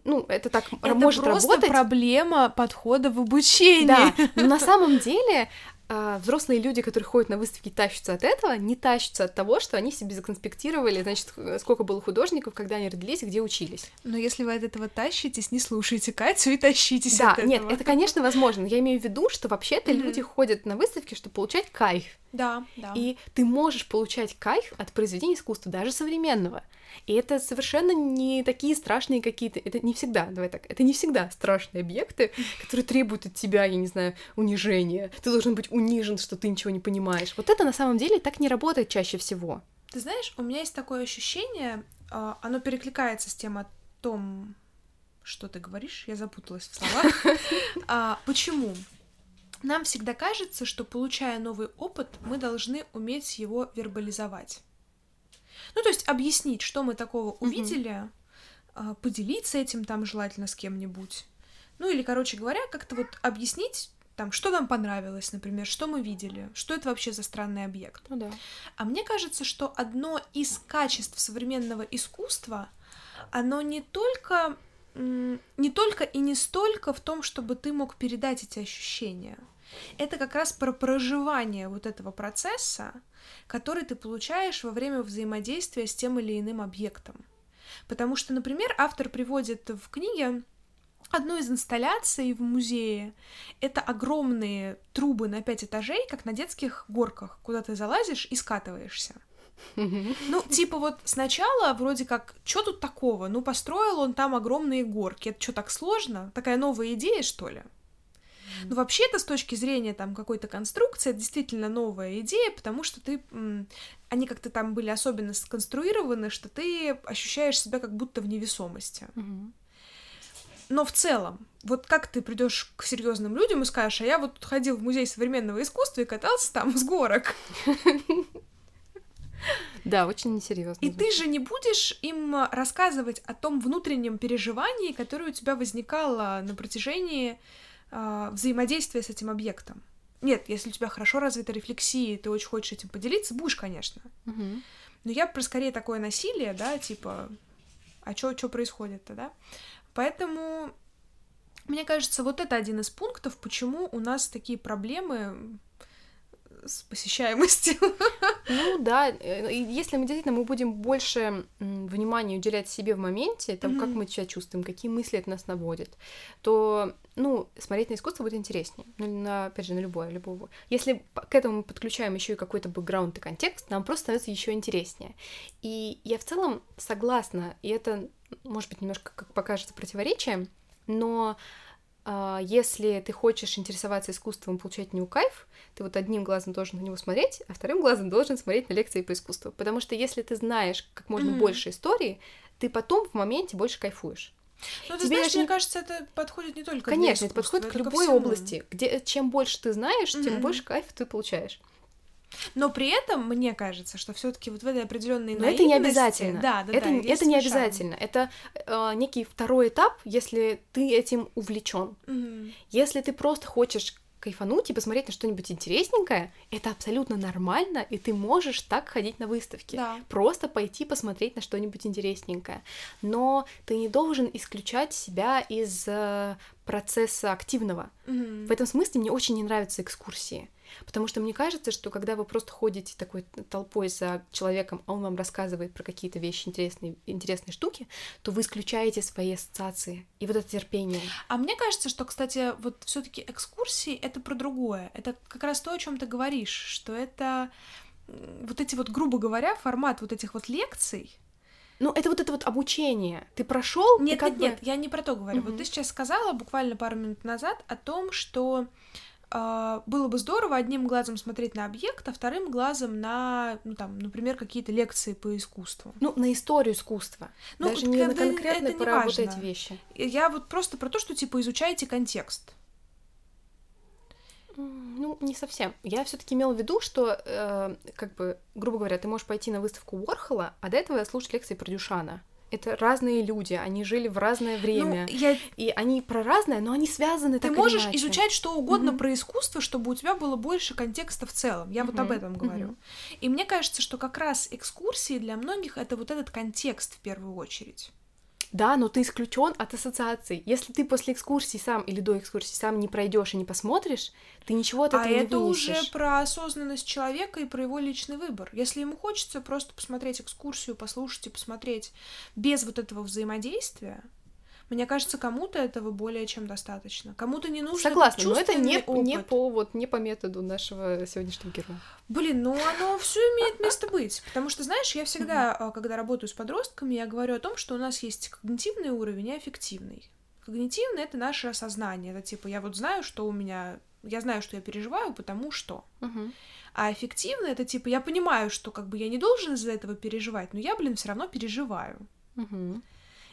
ну, это так Это может просто работать. проблема подхода в обучении. Да, но на самом деле а, взрослые люди, которые ходят на выставки, тащатся от этого, не тащатся от того, что они себе законспектировали, значит, сколько было художников, когда они родились где учились. Но если вы от этого тащитесь, не слушайте Катю и тащитесь да, от этого. нет, это, конечно, возможно. но Я имею в виду, что вообще-то Мгм. люди ходят на выставки, чтобы получать кайф. Да, да. И ты можешь получать кайф от произведения искусства, даже современного. И это совершенно не такие страшные какие-то... Это не всегда, давай так, это не всегда страшные объекты, которые требуют от тебя, я не знаю, унижения. Ты должен быть унижен, что ты ничего не понимаешь. Вот это на самом деле так не работает чаще всего. Ты знаешь, у меня есть такое ощущение, а, оно перекликается с тем о том, что ты говоришь, я запуталась в словах. А, Почему? Нам всегда кажется, что получая новый опыт, мы должны уметь его вербализовать. Ну, то есть объяснить, что мы такого увидели, а, поделиться этим там желательно с кем-нибудь. Ну, или, короче говоря, как-то вот объяснить, там, что нам понравилось, например, что мы видели, что это вообще за странный объект. Ну да. А мне кажется, что одно из качеств современного искусства, оно не только, не только и не столько в том, чтобы ты мог передать эти ощущения. Это как раз про проживание вот этого процесса, который ты получаешь во время взаимодействия с тем или иным объектом. Потому что, например, автор приводит в книге одну из инсталляций в музее. Это огромные трубы на пять этажей, как на детских горках, куда ты залазишь и скатываешься. Ну, типа вот сначала вроде как, что тут такого? Ну, построил он там огромные горки. Это что, так сложно? Такая новая идея, что ли? Ну, вообще-то, с точки зрения там какой-то конструкции, это действительно новая идея, потому что ты... Они как-то там были особенно сконструированы, что ты ощущаешь себя как будто в невесомости. Но в целом, вот как ты придешь к серьезным людям и скажешь, а я вот ходил в музей современного искусства и катался там с горок. Да, очень несерьезно. И ты же не будешь им рассказывать о том внутреннем переживании, которое у тебя возникало на протяжении э, взаимодействия с этим объектом. Нет, если у тебя хорошо развита рефлексия, и ты очень хочешь этим поделиться, будешь, конечно. Мгм. Но я про скорее такое насилие, да, типа, а чё происходит-то, да? Поэтому, мне кажется, вот это один из пунктов, почему у нас такие проблемы с посещаемостью. Ну да, э, и если мы действительно мы будем больше внимания уделять себе в моменте, там, как Мгм. мы себя чувствуем, какие мысли это нас наводит, то, ну, смотреть на искусство будет интереснее. Ну, на, опять же, на любое, любого. Если к этому мы подключаем еще и какой-то бэкграунд и контекст, нам просто становится еще интереснее. И я в целом согласна, и это, может быть, немножко, как покажется, противоречием, но если ты хочешь интересоваться искусством, получать от него кайф, ты вот одним глазом должен на него смотреть, а вторым глазом должен смотреть на лекции по искусству. Потому что если ты знаешь как можно Мгм. больше истории, ты потом в моменте больше кайфуешь. Ну, ты Тебе знаешь, даже мне не- кажется, это подходит не только Конечно, для это подходит к любой всему. области, где чем больше ты знаешь, тем Мгм. больше кайфа ты получаешь. Но при этом, мне кажется, что все таки вот в этой определенной Но это не обязательно. Да, да, это, да, это не обязательно. Это э, некий второй этап, если ты этим увлечен. Мгм. Если ты просто хочешь кайфануть и посмотреть на что-нибудь интересненькое, это абсолютно нормально, и ты можешь так ходить на выставки. Да. Просто пойти посмотреть на что-нибудь интересненькое. Но ты не должен исключать себя из э, процесса активного. Мгм. В этом смысле мне очень не нравятся экскурсии. Потому что мне кажется, что когда вы просто ходите такой толпой за человеком, а он вам рассказывает про какие-то вещи интересные, интересные штуки, то вы исключаете свои ассоциации и вот это терпение. А мне кажется, что, кстати, вот все таки экскурсии — это про другое. Это как раз то, о чем ты говоришь, что это вот эти вот, грубо говоря, формат вот этих вот лекций. Ну, это вот это вот обучение. Ты прошел, Нет, как нет, бы... нет, я не про то говорю. Вот Мгм. ты сейчас сказала буквально пару минут назад о том, что было бы здорово одним глазом смотреть на объект, а вторым глазом на, ну там, например, какие-то лекции по искусству. Ну, на историю искусства. Ну, Даже вот не на когда конкретные это не про вот эти вещи. Я вот просто про то, что типа изучаете контекст. Ну, не совсем. Я все-таки имела в виду, что, э, как бы, грубо говоря, ты можешь пойти на выставку Уорхола, а до этого слушать лекции про Дюшана. Это разные люди, они жили в разное время. Ну, я... И они про разное, но они связаны Ты так или можешь иначе. изучать что угодно Мгм. про искусство, чтобы у тебя было больше контекста в целом. Я вот об этом говорю. мгм. И мне кажется, что как раз экскурсии для многих это вот этот контекст в первую очередь. Да, но ты исключен от ассоциаций. Если ты после экскурсии сам или до экскурсии сам не пройдешь и не посмотришь, ты ничего от этого а не это вынесешь. уже про осознанность человека и про его личный выбор. Если ему хочется просто посмотреть экскурсию, послушать и посмотреть без вот этого взаимодействия, мне кажется, кому-то этого более чем достаточно. Кому-то не нужен Согласна, но это не, чувственный не опыт. по вот не по методу нашего сегодняшнего героя. Блин, ну оно все имеет место быть. Потому что, знаешь, я всегда, а, когда работаю с подростками, я говорю о том, что у нас есть когнитивный уровень и аффективный. Когнитивный это наше осознание. Это типа я вот знаю, что у меня. Я знаю, что я переживаю, потому что. А эффективно это типа я понимаю, что как бы я не должен из-за этого переживать, но я, блин, все равно переживаю. Мгм.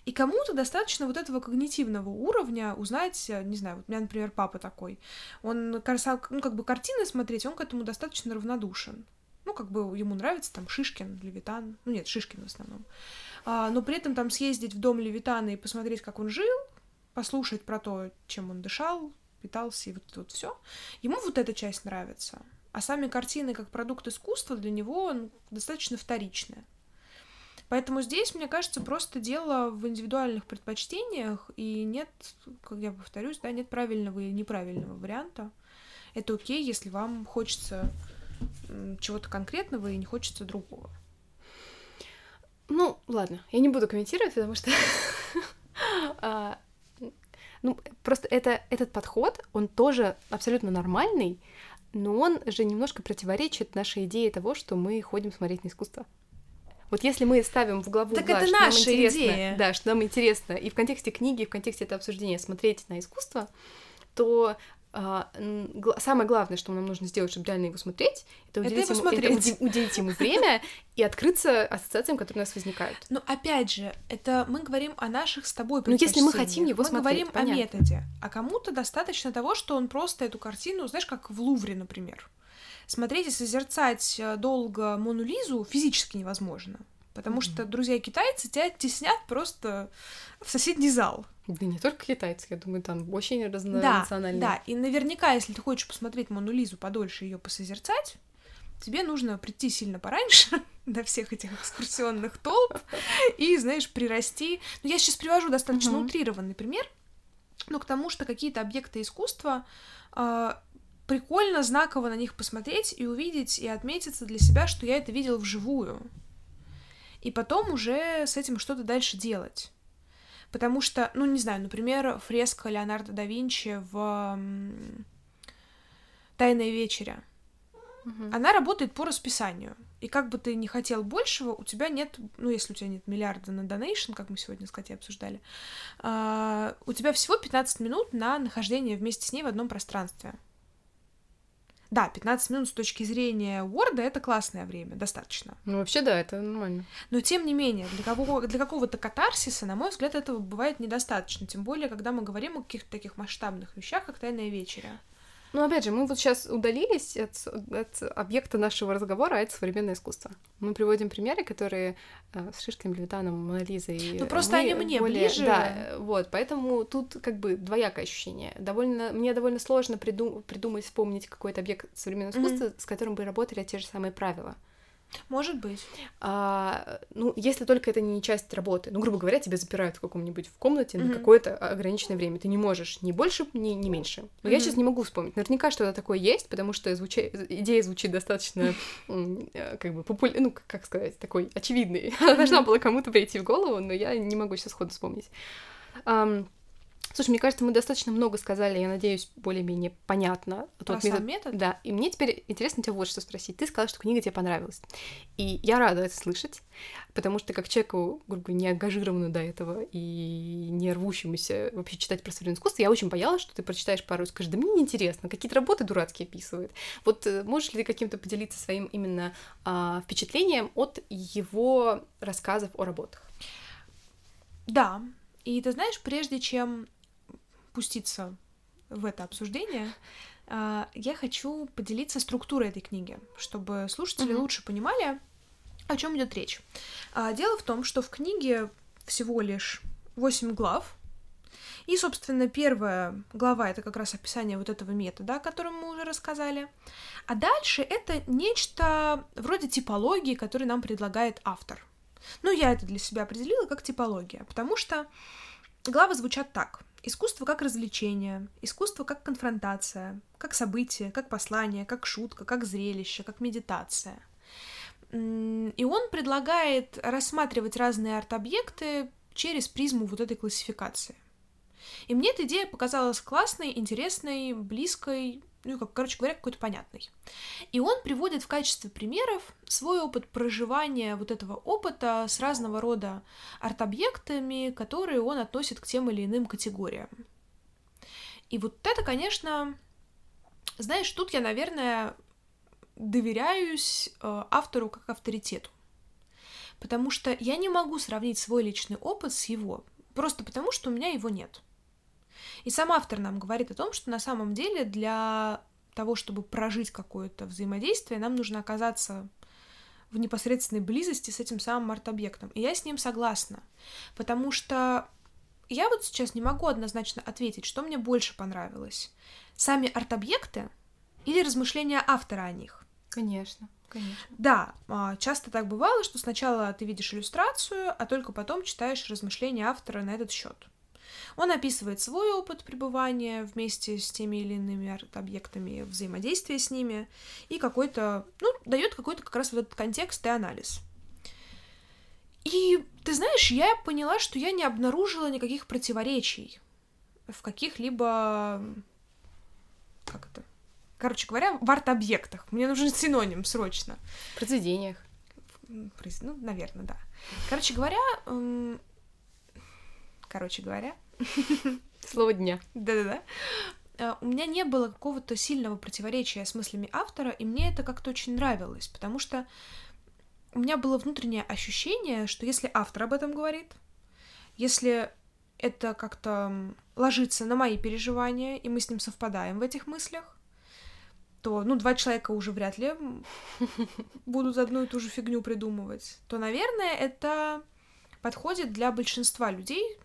И кому-то достаточно вот этого когнитивного уровня узнать, э, не знаю, вот у меня, например, папа такой. Он, ну, как бы картины смотреть, он к этому достаточно равнодушен. Ну, как бы ему нравится там Шишкин, Левитан. Ну, нет, Шишкин в основном. А, но при этом там съездить в дом Левитана и посмотреть, как он жил, послушать про то, чем он дышал, питался и вот это вот все. Ему вот эта часть нравится. А сами картины как продукт искусства для него ну, достаточно вторичные. Поэтому здесь, мне кажется, просто дело в индивидуальных предпочтениях, и нет, как я повторюсь, да, нет правильного или неправильного варианта. Это окей, если вам хочется чего-то конкретного и не хочется другого. Ну, ладно, я не буду комментировать, потому что... а, Ну, просто это, этот подход, он тоже абсолютно нормальный, но он же немножко противоречит нашей идее того, что мы ходим смотреть на искусство. Вот если мы ставим в главу Так угла, это что нам интересно, идея. да, что нам интересно, и в контексте книги, и в контексте этого обсуждения смотреть на искусство, то а, самое главное, что нам нужно сделать, чтобы реально его смотреть, это уделить, это ему, смотреть. это уди- уделить ему время и открыться ассоциациям, которые у нас возникают. Но опять же, это мы говорим о наших с тобой Ну, если мы хотим его мы смотреть, говорим понятно. о методе. А кому-то достаточно того, что он просто эту картину, знаешь, как в Лувре, например. Смотреть и созерцать э, долго Мону Лизу физически невозможно. Потому что друзья-китайцы тебя теснят просто в соседний зал. Да не только китайцы, я думаю, там очень Да, разнонациональные. да. И наверняка, если ты хочешь посмотреть Мону Лизу подольше ее посозерцать, тебе нужно прийти сильно пораньше до всех этих экскурсионных толп и, знаешь, прирасти. Ну, я сейчас привожу достаточно утрированный пример, но к тому, что какие-то объекты искусства а, прикольно, знаково на них посмотреть и увидеть, и отметиться для себя, что я это видел вживую. И потом уже с этим что-то дальше делать. Потому что, ну, не знаю, например, фреска Леонардо да Винчи в «Тайная вечеря». Мгм. Она работает по расписанию. И как бы ты не хотел большего, у тебя нет, ну, если у тебя нет миллиарда на донейшн, как мы сегодня с Катей обсуждали, а, у тебя всего 15 минут на нахождение вместе с ней в одном пространстве. Да, 15 минут с точки зрения Word это классное время, достаточно. Ну, вообще, да, это нормально. Но тем не менее, для, какого, для какого-то катарсиса, на мой взгляд, этого бывает недостаточно. Тем более, когда мы говорим о каких-то таких масштабных вещах, как тайная вечеря. Ну, опять же, мы вот сейчас удалились от, от объекта нашего разговора, а это современное искусство. Мы приводим примеры, которые э, с Шишкиным, Левитаном, Монолизой... Ну, просто они мне более- ближе. Да, э, вот, поэтому тут как бы двоякое ощущение. Довольно, мне довольно сложно приду- придумать, вспомнить какой-то объект современного искусства, с которым бы работали те же самые правила. Может быть. А, ну, если только это не часть работы. Ну, грубо говоря, тебя запирают в каком-нибудь в комнате Мгм. на какое-то ограниченное время. Ты не можешь ни больше, ни, ни меньше. Но я Мгм. сейчас не могу вспомнить. Наверняка что-то такое есть, потому что звуча- идея звучит достаточно, э, как бы, популя... ну, как сказать, такой очевидной. Она должна была кому-то прийти в голову, но я не могу сейчас сходу вспомнить. Слушай, мне кажется, мы достаточно много сказали, я надеюсь, более-менее понятно. Про Тот метод- метод? Да, и мне теперь интересно тебя вот что спросить. Ты сказала, что книга тебе понравилась. И я рада это слышать, потому что как человеку, грубо говоря, не ангажированную до этого и не рвущемуся вообще читать про современное искусство, я очень боялась, что ты прочитаешь пару и скажешь, да мне неинтересно, какие-то работы дурацкие описывает. Вот э, можешь ли ты каким-то поделиться своим именно а, впечатлением от его рассказов о работах? Да. И ты знаешь, прежде чем пуститься в это обсуждение, а, я хочу поделиться структурой этой книги, чтобы слушатели Мгм. лучше понимали, о чем идет речь. А, Дело в том, что в книге всего лишь 8 глав. И, собственно, первая глава это как раз описание вот этого метода, о котором мы уже рассказали. А дальше это нечто вроде типологии, который нам предлагает автор. Ну, я это для себя определила как типология, потому что главы звучат так. Искусство как развлечение, искусство как конфронтация, как событие, как послание, как шутка, как зрелище, как медитация. И он предлагает рассматривать разные арт-объекты через призму вот этой классификации. И мне эта идея показалась классной, интересной, близкой, ну, как, короче говоря, какой-то понятной. И он приводит в качестве примеров свой опыт проживания вот этого опыта с разного рода арт-объектами, которые он относит к тем или иным категориям. И вот это, конечно, знаешь, тут я, наверное, доверяюсь э, автору как авторитету. Потому что я не могу сравнить свой личный опыт с его, просто потому что у меня его нет. И сам автор нам говорит о том, что на самом деле для того, чтобы прожить какое-то взаимодействие, нам нужно оказаться в непосредственной близости с этим самым арт-объектом. И я с ним согласна, потому что я вот сейчас не могу однозначно ответить, что мне больше понравилось. Сами арт-объекты или размышления автора о них. Конечно, конечно. Да, а, часто так бывало, что сначала ты видишь иллюстрацию, а только потом читаешь размышления автора на этот счет. Он описывает свой опыт пребывания вместе с теми или иными арт-объектами, взаимодействия с ними, и какой-то, ну, дает какой-то как раз вот этот контекст и анализ. И ты знаешь, я поняла, что я не обнаружила никаких противоречий в каких-либо... Как это? Короче говоря, в арт-объектах. Мне нужен синоним срочно. В произведениях. Ну, наверное, да. Короче говоря, м, короче говоря, Слово дня. да-да-да, э, у меня не было какого-то сильного противоречия с мыслями автора, и мне это как-то очень нравилось, потому что у меня было внутреннее ощущение, что если автор об этом говорит, если это как-то ложится на мои переживания, и мы с ним совпадаем в этих мыслях, то, ну, два человека уже вряд ли будут одну и ту же фигню придумывать, то, наверное, это подходит для большинства людей,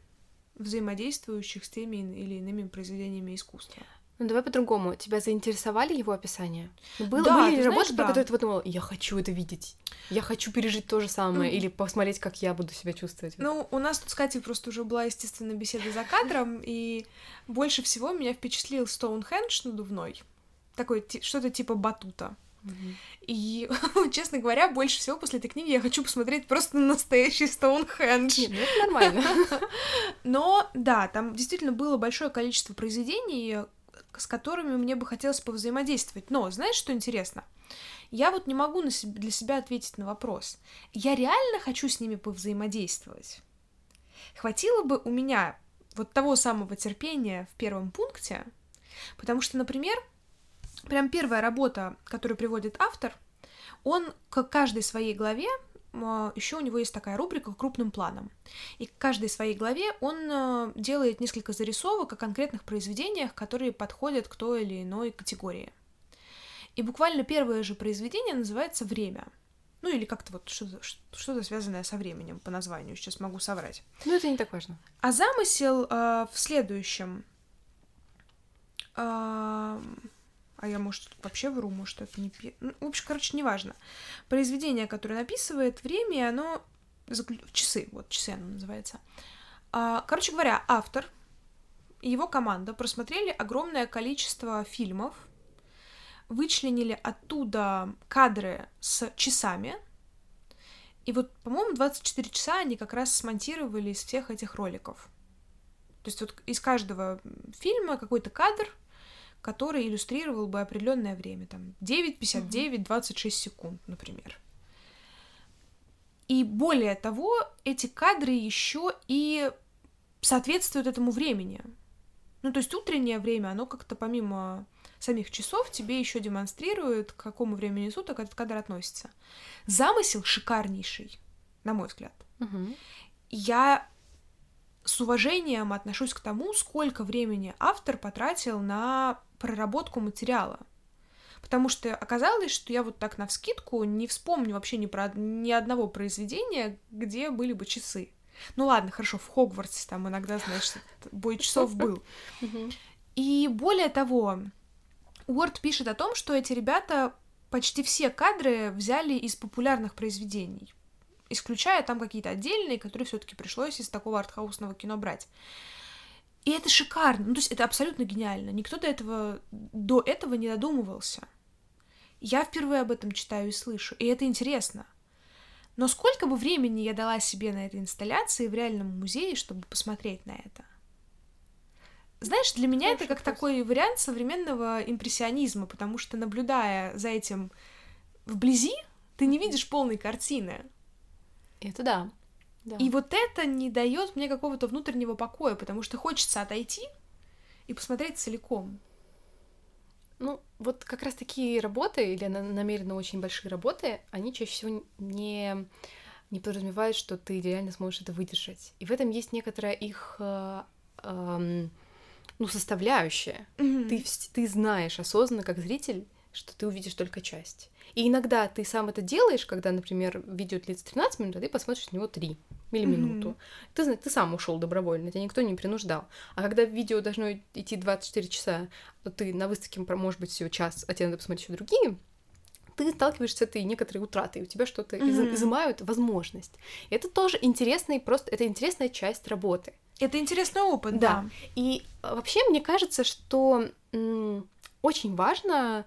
взаимодействующих с теми или иными произведениями искусства. Ну давай по-другому. Тебя заинтересовали его описания? Было, Да, были ли работы, знаешь, про да. которые ты подумала, я хочу это видеть, я хочу пережить то же самое, Ну, или посмотреть, как я буду себя чувствовать. Ну, у нас тут с Катей просто уже была, естественно, беседа за кадром, и больше всего меня впечатлил Стоунхендж надувной. Такой, что-то типа батута. И, честно говоря, больше всего после этой книги я хочу посмотреть просто на настоящий Стоунхендж. Нет, ну это нормально. Но, да, там действительно было большое количество произведений, с которыми мне бы хотелось повзаимодействовать. Но, знаешь, что интересно? Я вот не могу на себ- для себя ответить на вопрос. Я реально хочу с ними повзаимодействовать. Хватило бы у меня вот того самого терпения в первом пункте, потому что, например, прям первая работа, которую приводит автор, он к каждой своей главе еще у него есть такая рубрика крупным планом. И к каждой своей главе он э, делает несколько зарисовок о конкретных произведениях, которые подходят к той или иной категории. И буквально первое же произведение называется «Время». Ну или как-то вот что-то, что-то связанное со временем по названию, сейчас могу соврать. Ну это не так важно. А замысел э, в следующем. А, а я, может, вообще вру, может, это не... пе- Ну, в общем, короче, неважно. Произведение, которое написывает время, оно... Часы, вот, часы оно называется. А, короче говоря, автор и его команда просмотрели огромное количество фильмов, вычленили оттуда кадры с часами, и вот, по-моему, 24 часа они как раз смонтировали из всех этих роликов. То есть вот из каждого фильма какой-то кадр, который иллюстрировал бы определенное время, там 9.59, 26 секунд, например. И более того, эти кадры еще и соответствуют этому времени. Ну, то есть утреннее время, оно как-то помимо самих часов тебе еще демонстрирует, к какому времени суток этот кадр относится. Замысел шикарнейший, на мой взгляд. Мгм. Я с уважением отношусь к тому, сколько времени автор потратил на проработку материала. Потому что оказалось, что я вот так навскидку не вспомню вообще ни про ни одного произведения, где были бы часы. Ну ладно, хорошо, в Хогвартсе там иногда, значит, бой часов был. И более того, Уорд пишет о том, что эти ребята почти все кадры взяли из популярных произведений, исключая там какие-то отдельные, которые все-таки пришлось из такого артхаусного кино брать. И это шикарно, ну то есть это абсолютно гениально. Никто до этого, до этого не додумывался. Я впервые об этом читаю и слышу, и это интересно. Но сколько бы времени я дала себе на этой инсталляции в реальном музее, чтобы посмотреть на это? Знаешь, для меня это Хороший как вопрос. такой вариант современного импрессионизма, потому что наблюдая за этим вблизи, ты не видишь полной картины. Это да. Да. И вот это не дает мне какого-то внутреннего покоя, потому что хочется отойти и посмотреть целиком. Ну, вот как раз такие работы, или на- намеренно очень большие работы, они чаще всего не, не подразумевают, что ты реально сможешь это выдержать. И в этом есть некоторая их э, эм, ну, составляющая. Ты, вс- ты знаешь осознанно, как зритель, что ты увидишь только часть. И иногда ты сам это делаешь, когда, например, видео длится 13 минут, а ты посмотришь на него 3 или минуту. Ты, зна- ты сам ушел добровольно, тебя никто не принуждал. А когда видео должно идти 24 часа, то ты на выставке, может быть, всего час, а тебе надо посмотреть еще другие, ты сталкиваешься с этой некоторой утратой, у тебя что-то Мгм. изымают возможность. И это тоже интересный, просто это интересная часть работы. Это интересный опыт, Да. да. И э, вообще мне кажется, что очень важно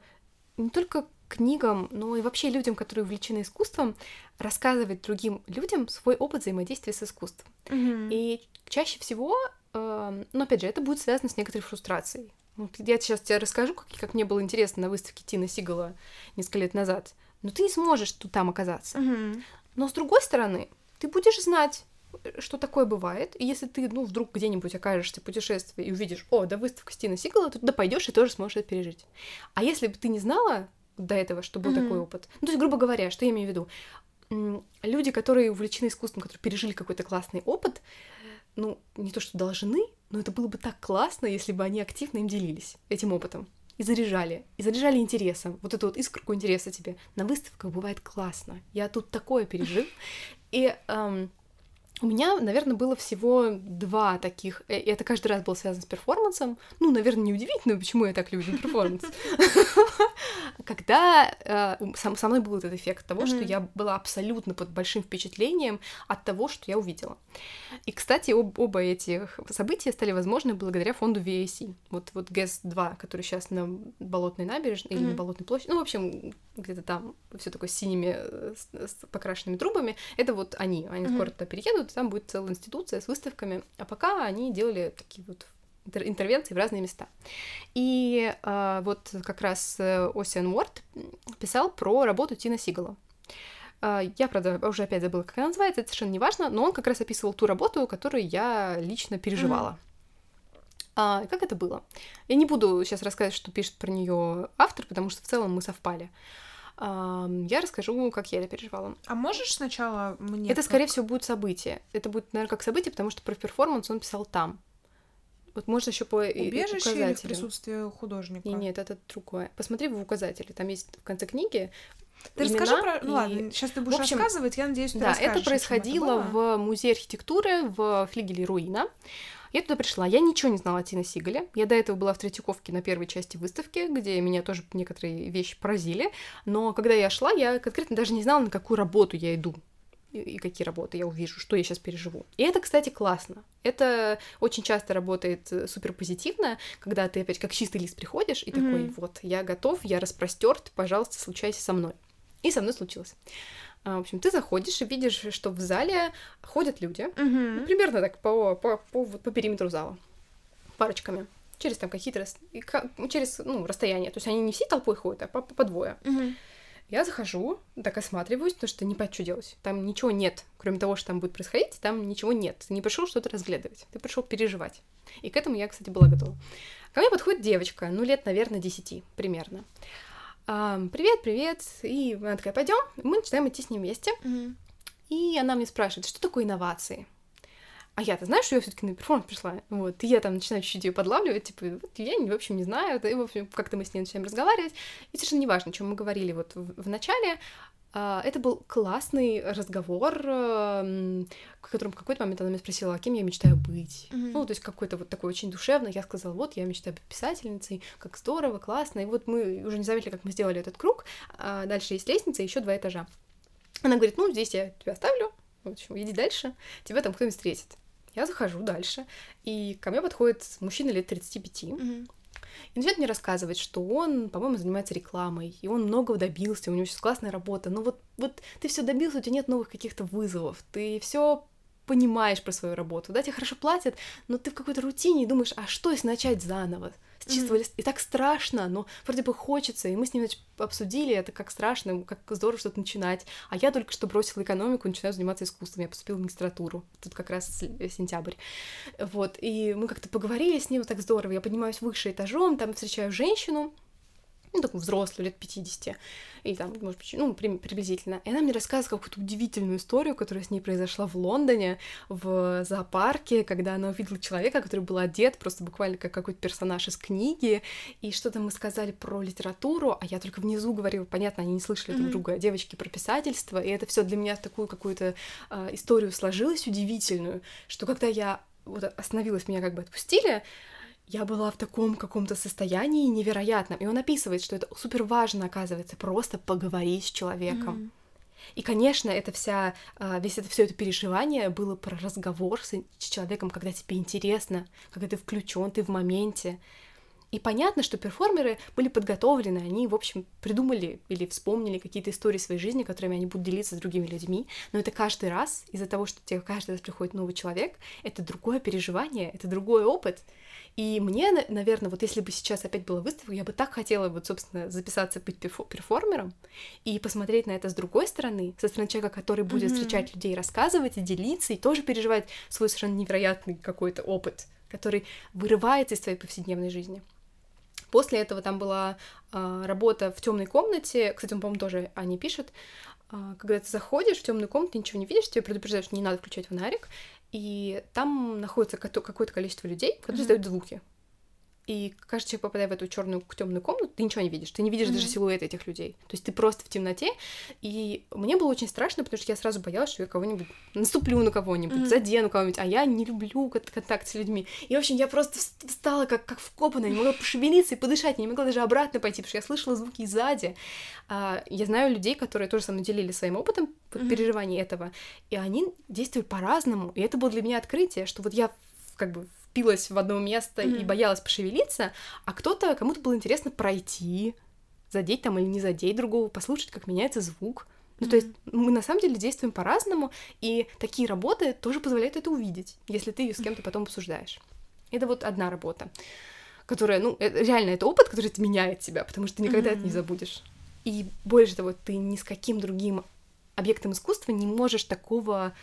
не только книгам, но и вообще людям, которые увлечены искусством, рассказывать другим людям свой опыт взаимодействия с искусством. Мгм. И чаще всего, э, ну опять же, это будет связано с некоторой фрустрацией. Вот я сейчас тебе расскажу, как, как мне было интересно на выставке Тина Сигала несколько лет назад. Но ты не сможешь тут там оказаться. Мгм. Но с другой стороны, ты будешь знать, что такое бывает, и если ты, ну, вдруг где-нибудь окажешься в путешествии и увидишь, о, да выставка Стина Сигала, то туда пойдешь и тоже сможешь это пережить. А если бы ты не знала до этого, что был mm-hmm. такой опыт, ну, то есть, грубо говоря, что я имею в виду, люди, которые увлечены искусством, которые пережили какой-то классный опыт, ну, не то что должны, но это было бы так классно, если бы они активно им делились этим опытом. И заряжали, и заряжали интересом. Вот эту вот искорку интереса тебе. На выставках бывает классно. Я тут такое пережил. И эм, у меня, наверное, было всего два таких, э, и это каждый раз было связано с перформансом. Ну, наверное, неудивительно, почему я так люблю перформанс. Когда э, со мной был этот эффект того, что я была абсолютно под большим впечатлением от того, что я увидела. И, кстати, оба этих события стали возможны благодаря фонду VAC. Вот, вот ГЭС-2, который сейчас на Болотной набережной или на Болотной площади, ну, в общем, где-то там все такое с синими, э, покрашенными трубами, это вот они. Они скоро туда переедут, будет, там будет целая институция с выставками, а пока они делали такие вот интервенции в разные места. И э, вот как раз Осиан Уорд писал про работу Тина Сигала. Э, я, правда, уже опять забыла, как она называется, это совершенно не важно, но он как раз описывал ту работу, которую я лично переживала. Mm-hmm. А, как это было? Я не буду сейчас рассказывать, что пишет про нее автор, потому что в целом мы совпали я расскажу, как я это переживала. А можешь сначала мне... Это, как... скорее всего, будет событие. Это будет, наверное, как событие, потому что про перформанс он писал там. Вот можно еще по Убежище или в присутствии художника? Нет, нет, это другое. Посмотри в указателе. Там есть в конце книги ты расскажи про... Ну и... ладно, сейчас ты будешь общем, рассказывать, я надеюсь, ты Да, это происходило это в Музее архитектуры в флигеле Руина. Я туда пришла, я ничего не знала о Тине Сигале. Я до этого была в Третьяковке на первой части выставки, где меня тоже некоторые вещи поразили. Но когда я шла, я конкретно даже не знала, на какую работу я иду и какие работы я увижу, что я сейчас переживу. И это, кстати, классно. Это очень часто работает э, супер позитивно, когда ты опять как чистый лист приходишь и mm-hmm. такой, вот, я готов, я распростерт, пожалуйста, случайся со мной. И со мной случилось. А, в общем, ты заходишь и видишь, что в зале ходят люди, угу. ну, примерно так по, по, по, по периметру зала, парочками, через там какие-то через ну, расстояние. То есть они не всей толпой ходят, а по, по двое. Угу. Я захожу, так осматриваюсь, потому что не понять, что делать. Там ничего нет, кроме того, что там будет происходить, там ничего нет. Ты не пришел что-то разглядывать, ты пришел переживать. И к этому я, кстати, была готова. Ко мне подходит девочка, ну, лет, наверное, десяти примерно привет, привет, и она такая, пойдем, мы начинаем идти с ним вместе, mm-hmm. и она мне спрашивает, что такое инновации? А я-то знаю, что я все-таки на перформанс пришла. Вот, и я там начинаю чуть-чуть ее подлавливать, типа, вот, я, в общем, не знаю, и, в общем, как-то мы с ней начинаем разговаривать. И совершенно неважно, о чем мы говорили вот в, в начале, это был классный разговор, в котором в какой-то момент она меня спросила, а кем я мечтаю быть. Mm-hmm. Ну, то есть какой-то вот такой очень душевный. Я сказала, вот, я мечтаю быть писательницей, как здорово, классно. И вот мы уже не заметили, как мы сделали этот круг. А дальше есть лестница, еще два этажа. Она говорит, ну, здесь я тебя оставлю, в общем, иди дальше, тебя там кто-нибудь встретит. Я захожу дальше, и ко мне подходит мужчина лет 35, mm-hmm. И начинает мне рассказывать, что он, по-моему, занимается рекламой, и он многого добился, у него сейчас классная работа, но вот, вот ты все добился, у тебя нет новых каких-то вызовов, ты все понимаешь про свою работу, да, тебе хорошо платят, но ты в какой-то рутине и думаешь, а что если начать заново? с чистого mm-hmm. листа. И так страшно, но вроде бы хочется. И мы с ним значит, обсудили это, как страшно, как здорово что-то начинать. А я только что бросила экономику, начинаю заниматься искусством. Я поступила в магистратуру. Тут как раз сентябрь. Вот. И мы как-то поговорили с ним так здорово. Я поднимаюсь выше этажом, там встречаю женщину, ну, такую взрослую, лет 50, или там, может быть, ну, при, приблизительно. И она мне рассказывает какую-то удивительную историю, которая с ней произошла в Лондоне, в зоопарке, когда она увидела человека, который был одет просто буквально как какой-то персонаж из книги, и что-то мы сказали про литературу, а я только внизу говорила, понятно, они не слышали mm-hmm. друг друга, а девочки про писательство, и это все для меня такую какую-то э, историю сложилось удивительную, что когда я вот остановилась, меня как бы отпустили, я была в таком каком-то состоянии невероятном. И он описывает, что это супер важно, оказывается, просто поговорить с человеком. Mm. И, конечно, это вся, а, весь это все это переживание было про разговор с, с человеком, когда тебе интересно, когда ты включен, ты в моменте. И понятно, что перформеры были подготовлены, они, в общем, придумали или вспомнили какие-то истории своей жизни, которыми они будут делиться с другими людьми, но это каждый раз, из-за того, что тебе каждый раз приходит новый человек, это другое переживание, это другой опыт, и мне, наверное, вот если бы сейчас опять была выставка, я бы так хотела вот, собственно, записаться быть перформером и посмотреть на это с другой стороны, со стороны человека, который будет mm-hmm. встречать людей, рассказывать и делиться, и тоже переживать свой совершенно невероятный какой-то опыт, который вырывается из твоей повседневной жизни. После этого там была э, работа в темной комнате. Кстати, он, по-моему, тоже они пишет. Э, когда ты заходишь в темную комнату, ничего не видишь, тебе предупреждают, что не надо включать фонарик, и там находится какое-то количество людей, которые mm-hmm. издают звуки. И каждый человек, попадая в эту черную темную комнату, ты ничего не видишь. Ты не видишь mm-hmm. даже силуэт этих людей. То есть ты просто в темноте. И мне было очень страшно, потому что я сразу боялась, что я кого-нибудь наступлю на кого-нибудь, mm-hmm. задену кого-нибудь, а я не люблю контакт с людьми. И, в общем, я просто встала как, как вкопанная, не могла пошевелиться и подышать, не могла даже обратно пойти, потому что я слышала звуки сзади. А, я знаю людей, которые тоже со мной делили своим опытом mm-hmm. переживания этого, и они действуют по-разному. И это было для меня открытие, что вот я как бы впилась в одно место mm-hmm. и боялась пошевелиться, а кто-то, кому-то было интересно пройти, задеть там или не задеть другого, послушать, как меняется звук. Ну, mm-hmm. то есть мы на самом деле действуем по-разному, и такие работы тоже позволяют это увидеть, если ты ее с кем-то потом обсуждаешь. Это вот одна работа, которая, ну, это, реально это опыт, который меняет тебя, потому что ты никогда mm-hmm. это не забудешь. И больше того, ты ни с каким другим объектом искусства не можешь такого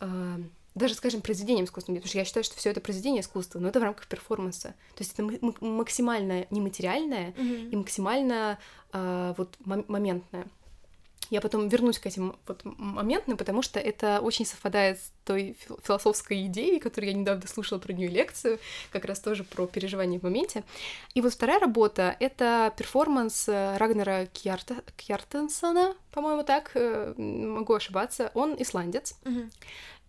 э, даже, скажем, произведением искусства, потому что я считаю, что все это произведение искусства, но это в рамках перформанса. То есть это максимально нематериальное mm-hmm. и максимально э, вот моментное. Я потом вернусь к этим вот моментам, потому что это очень совпадает с той философской идеей, которую я недавно слушала про нее лекцию, как раз тоже про переживание в моменте. И вот вторая работа — это перформанс э, Рагнара Кьярта... Кьяртанссона, по-моему, так, э, могу ошибаться. Он исландец. Mm-hmm.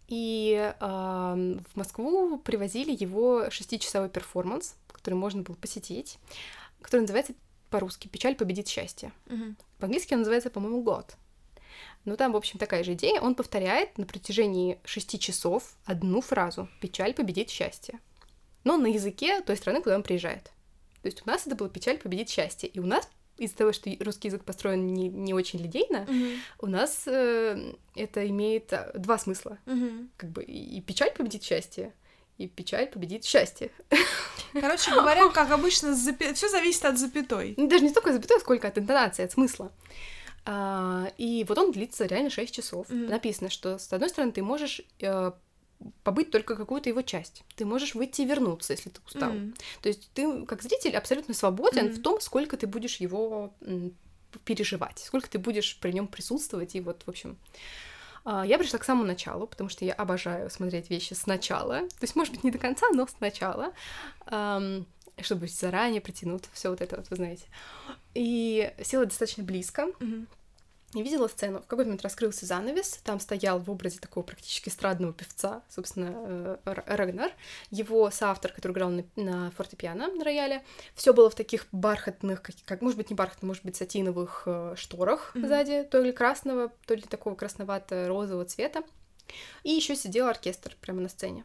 И э, в Москву привозили его шестичасовой перформанс, который можно было посетить, который называется по-русски «Печаль победит счастье». Угу. По-английски он называется, по-моему, «God». Ну, там, в общем, такая же идея. Он повторяет на протяжении шести часов одну фразу «Печаль победит счастье». Но на языке той страны, куда он приезжает. То есть у нас это было «Печаль победит счастье». И у нас из-за того, что русский язык построен не, не очень линейно, mm-hmm. у нас э, это имеет э, два смысла. Mm-hmm. Как бы и печаль победит счастье, и печаль победит счастье. Короче говоря, как обычно, запи... все зависит от запятой. Ну, даже не столько от запятой, сколько от интонации, от смысла. А, и вот он длится реально 6 часов. Mm-hmm. Написано, что с одной стороны ты можешь э, побыть только какую-то его часть. Ты можешь выйти и вернуться, если ты устал. Mm. То есть ты, как зритель, абсолютно свободен mm. в том, сколько ты будешь его переживать, сколько ты будешь при нем присутствовать. И вот, в общем, а, я пришла к самому началу, потому что я обожаю смотреть вещи сначала. То есть, может быть, не до конца, но сначала. Чтобы заранее притянуть все вот это вот, вы знаете. И села достаточно близко. Mm-hmm не видела сцену. В какой-то момент раскрылся занавес, там стоял в образе такого практически эстрадного певца, собственно, э, Рагнар, его соавтор, который играл на, на фортепиано, на рояле. Все было в таких бархатных, как, как может быть, не бархатных, может быть, сатиновых э, шторах mm-hmm. сзади, то ли красного, то ли такого красновато-розового цвета. И еще сидел оркестр прямо на сцене.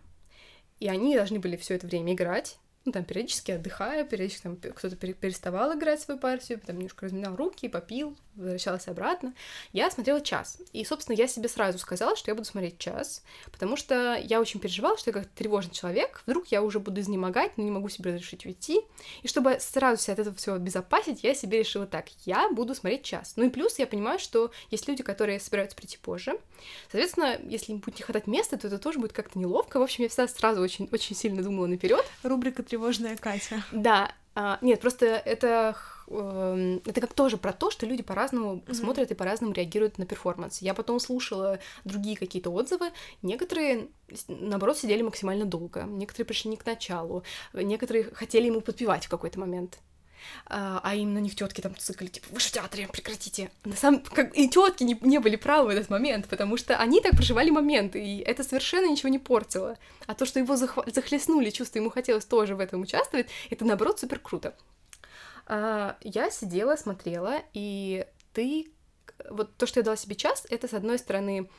И они должны были все это время играть ну, там, периодически отдыхая, периодически там кто-то переставал играть свою партию, потом немножко разминал руки, попил, возвращался обратно. Я смотрела час. И, собственно, я себе сразу сказала, что я буду смотреть час, потому что я очень переживала, что я как тревожный человек, вдруг я уже буду изнемогать, но не могу себе разрешить уйти. И чтобы сразу себя от этого всего обезопасить, я себе решила так, я буду смотреть час. Ну и плюс я понимаю, что есть люди, которые собираются прийти позже. Соответственно, если им будет не хватать места, то это тоже будет как-то неловко. В общем, я всегда сразу очень, очень сильно думала наперед. Рубрика «Тревожная Катя». Да, а, нет, просто это э, это как тоже про то, что люди по-разному mm-hmm. смотрят и по-разному реагируют на перформанс. Я потом слушала другие какие-то отзывы. Некоторые, наоборот, сидели максимально долго. Некоторые пришли не к началу. Некоторые хотели ему подпевать в какой-то момент. А, а им на них тетки там цикали, типа, вы же в театре, прекратите. На самом как и тетки не, не были правы в этот момент, потому что они так проживали момент, и это совершенно ничего не портило. А то, что его захва- захлестнули чувства, ему хотелось тоже в этом участвовать, это наоборот супер круто. А, я сидела, смотрела, и ты... Вот то, что я дала себе час, это, с одной стороны,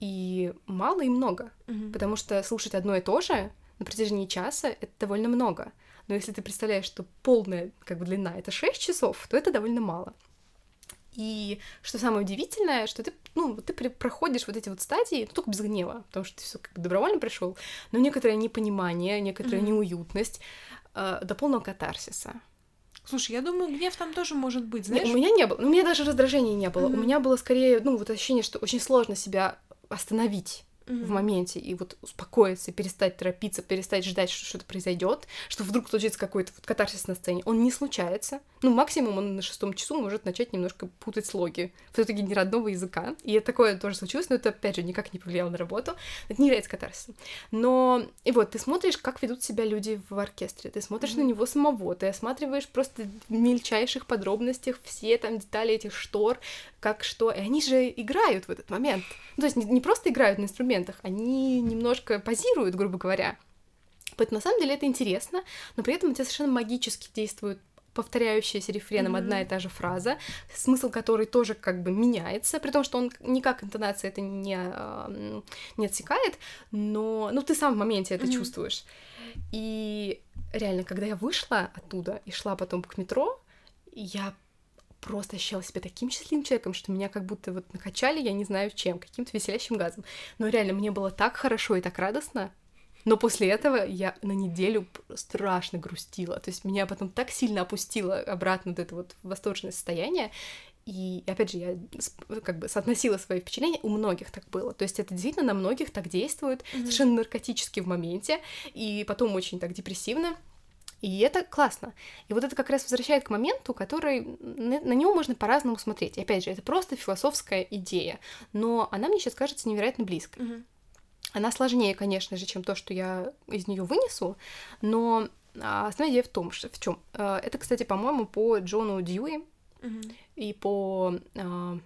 и мало, и много. Mm-hmm. Потому что слушать одно и то же на протяжении часа это довольно много. Но если ты представляешь, что полная как бы длина это 6 часов, то это довольно мало. И что самое удивительное, что ты, ну, ты проходишь вот эти вот стадии, ну, только без гнева, потому что ты все как бы добровольно пришел, но некоторое непонимание, некоторая mm-hmm. неуютность э, до полного катарсиса. Слушай, я думаю, гнев там тоже может быть, знаешь? Не, у меня не было, ну, у меня даже раздражения не было. Mm-hmm. У меня было скорее, ну, вот ощущение, что очень сложно себя остановить mm-hmm. в моменте и вот успокоиться, перестать торопиться, перестать ждать, что что-то произойдет, что вдруг случится какой-то вот катарсис на сцене. Он не случается. Ну, максимум он на шестом часу может начать немножко путать слоги. Все-таки не родного языка. И такое тоже случилось, но это, опять же, никак не повлияло на работу. Это не является катарсисом. Но, и вот, ты смотришь, как ведут себя люди в оркестре, ты смотришь mm-hmm. на него самого, ты осматриваешь просто в мельчайших подробностях все там детали этих штор, как что. И они же играют в этот момент. Ну, то есть не, не просто играют на инструментах, они немножко позируют, грубо говоря. Поэтому на самом деле это интересно, но при этом у тебя совершенно магически действуют повторяющаяся рефреном mm-hmm. одна и та же фраза, смысл которой тоже как бы меняется, при том, что он никак интонация это не, не отсекает, но ну, ты сам в моменте это mm-hmm. чувствуешь. И реально, когда я вышла оттуда и шла потом к метро, я просто ощущала себя таким счастливым человеком, что меня как будто вот накачали, я не знаю чем, каким-то веселящим газом. Но реально, мне было так хорошо и так радостно, но после этого я на неделю страшно грустила. То есть меня потом так сильно опустило обратно вот это вот восторженное состояние. И опять же, я как бы соотносила свои впечатления, у многих так было. То есть это действительно на многих так действует, mm-hmm. совершенно наркотически в моменте, и потом очень так депрессивно. И это классно. И вот это как раз возвращает к моменту, который на, на него можно по-разному смотреть. И опять же, это просто философская идея, но она мне сейчас кажется невероятно близкой. Mm-hmm. Она сложнее, конечно же, чем то, что я из нее вынесу, но а, основная идея в том, что в чем. А, это, кстати, по-моему, по Джону Дьюи mm-hmm. и по а,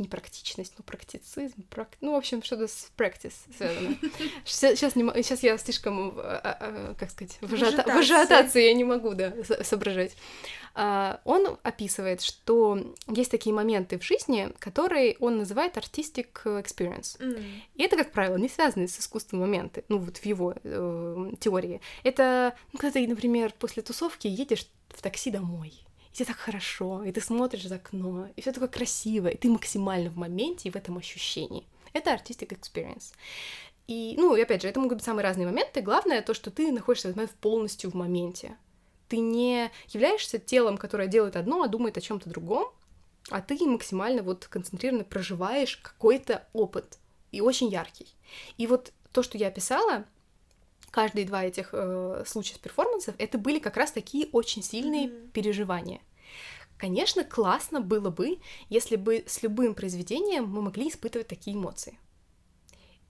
не практичность, но практицизм, прак... ну, в общем, что-то с practice связано. Сейчас, не, сейчас я слишком, как сказать, в, ажиота... в ажиотации я не могу, да, соображать. А, он описывает, что есть такие моменты в жизни, которые он называет artistic experience. Mm. И это, как правило, не связанные с искусством моменты, ну вот в его э, теории. Это, ну, когда ты, например, после тусовки едешь в такси домой, и тебе так хорошо, и ты смотришь за окно, и все такое красиво, и ты максимально в моменте и в этом ощущении. Это artistic experience. И, ну, и опять же, это могут быть самые разные моменты. Главное то, что ты находишься в этот момент полностью в моменте ты не являешься телом, которое делает одно, а думает о чем-то другом, а ты максимально вот концентрированно проживаешь какой-то опыт, и очень яркий. И вот то, что я описала, каждые два этих э, случая с перформансов, это были как раз такие очень сильные mm-hmm. переживания. Конечно, классно было бы, если бы с любым произведением мы могли испытывать такие эмоции.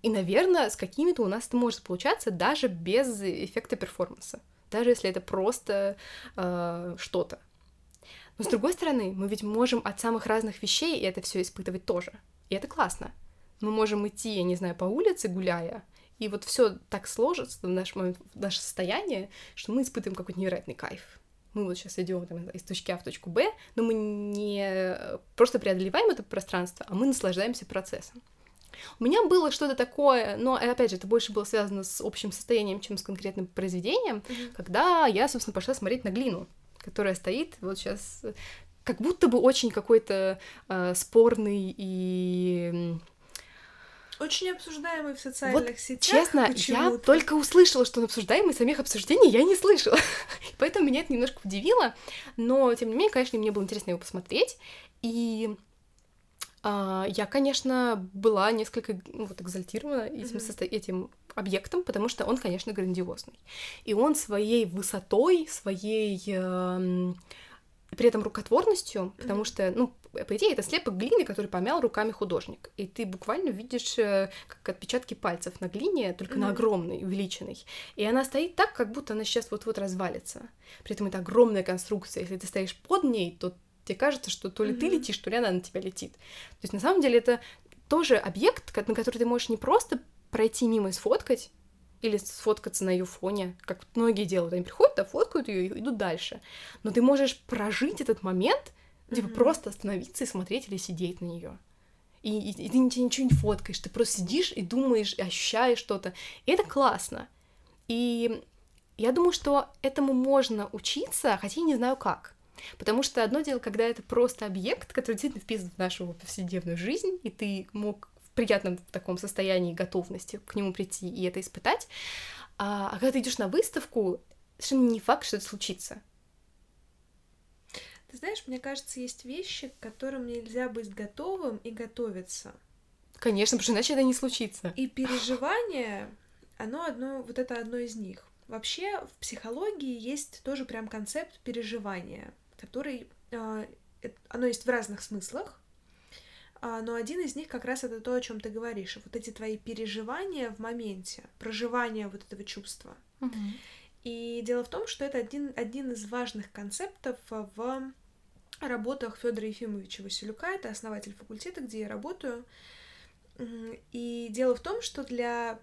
И, наверное, с какими-то у нас это может получаться даже без эффекта перформанса даже если это просто э, что-то. Но с другой стороны, мы ведь можем от самых разных вещей это все испытывать тоже. И это классно. Мы можем идти, я не знаю, по улице гуляя, и вот все так сложится в наш момент, в наше состояние, что мы испытываем какой-то невероятный кайф. Мы вот сейчас идем там, из точки А в точку Б, но мы не просто преодолеваем это пространство, а мы наслаждаемся процессом. У меня было что-то такое, но, опять же, это больше было связано с общим состоянием, чем с конкретным произведением, mm-hmm. когда я, собственно, пошла смотреть на глину, которая стоит вот сейчас как будто бы очень какой-то э, спорный и очень обсуждаемый в социальных вот, сетях. Честно, я только услышала, что он обсуждаемый, самих обсуждений я не слышала. Поэтому меня это немножко удивило. Но, тем не менее, конечно, мне было интересно его посмотреть. И а, я, конечно, была несколько ну, вот, экзальтирована этим, mm-hmm. этим объектом, потому что он, конечно, грандиозный. И он своей высотой, своей э, при этом рукотворностью, mm-hmm. потому что, ну, по идее, это слепок глины, который помял руками художник. И ты буквально видишь э, как отпечатки пальцев на глине, только mm-hmm. на огромной, увеличенной. И она стоит так, как будто она сейчас вот-вот развалится. При этом это огромная конструкция. Если ты стоишь под ней, то тебе кажется, что то ли mm-hmm. ты летишь, то ли она на тебя летит. То есть на самом деле это тоже объект, на который ты можешь не просто пройти мимо и сфоткать, или сфоткаться на ее фоне, как многие делают. Они приходят, да, фоткают ее и идут дальше. Но ты можешь прожить этот момент, mm-hmm. типа просто остановиться и смотреть или сидеть на нее. И, и, и ты ничего, ничего не фоткаешь, ты просто сидишь и думаешь, и ощущаешь что-то. И это классно. И я думаю, что этому можно учиться, хотя я не знаю как. Потому что одно дело, когда это просто объект, который действительно вписан в нашу повседневную жизнь, и ты мог в приятном таком состоянии готовности к нему прийти и это испытать. А, а когда ты идешь на выставку, совершенно не факт, что это случится. Ты знаешь, мне кажется, есть вещи, к которым нельзя быть готовым и готовиться. Конечно, потому что иначе это не случится. И переживание, оно одно, вот это одно из них. Вообще в психологии есть тоже прям концепт переживания, который, э, оно есть в разных смыслах, но один из них как раз это то, о чем ты говоришь, вот эти твои переживания в моменте, проживание вот этого чувства. Угу. И дело в том, что это один, один из важных концептов в работах Федора Ефимовича Василюка, это основатель факультета, где я работаю. И дело в том, что для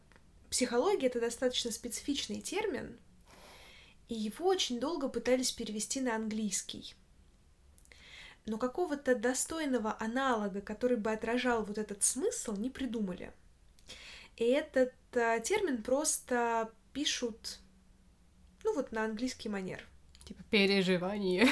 психологии это достаточно специфичный термин, и его очень долго пытались перевести на английский. Но какого-то достойного аналога, который бы отражал вот этот смысл, не придумали. И этот а, термин просто пишут ну вот на английский манер. Типа переживание.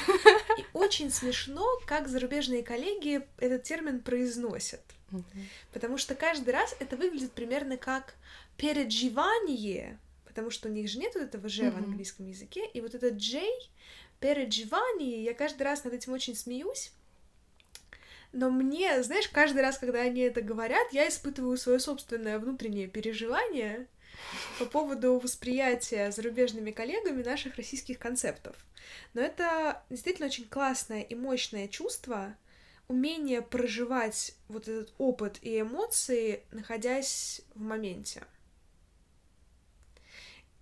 И очень смешно, как зарубежные коллеги этот термин произносят. Мгм. Потому что каждый раз это выглядит примерно как переживание, потому что у них же нет вот этого «ж» в Мгм. английском языке, и вот этот «j», переживание, я каждый раз над этим очень смеюсь, но мне, знаешь, каждый раз, когда они это говорят, я испытываю свое собственное внутреннее переживание по поводу восприятия зарубежными коллегами наших российских концептов. Но это действительно очень классное и мощное чувство, умение проживать вот этот опыт и эмоции, находясь в моменте.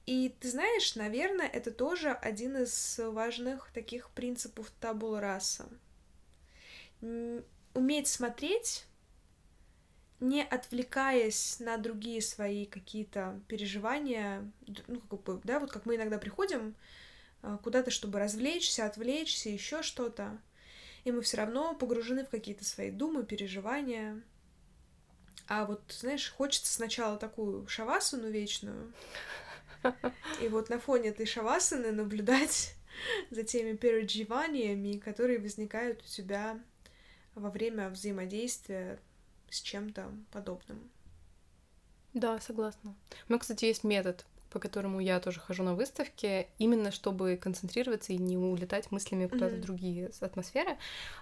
И ты знаешь, наверное, это тоже один из важных таких принципов табула раса. Уметь смотреть, не отвлекаясь на другие свои какие-то переживания, ну, как бы, да, вот как мы иногда приходим а, куда-то, чтобы развлечься, отвлечься, еще что-то, и мы все равно погружены в какие-то свои думы, переживания. А вот, знаешь, хочется сначала такую шавасану вечную, и вот на фоне этой шавасаны наблюдать за теми переживаниями, которые возникают у тебя во время взаимодействия с чем-то подобным. Да, согласна. У меня, кстати, есть метод, по которому я тоже хожу на выставки, именно чтобы концентрироваться и не улетать мыслями куда-то в Мгм. другие атмосферы.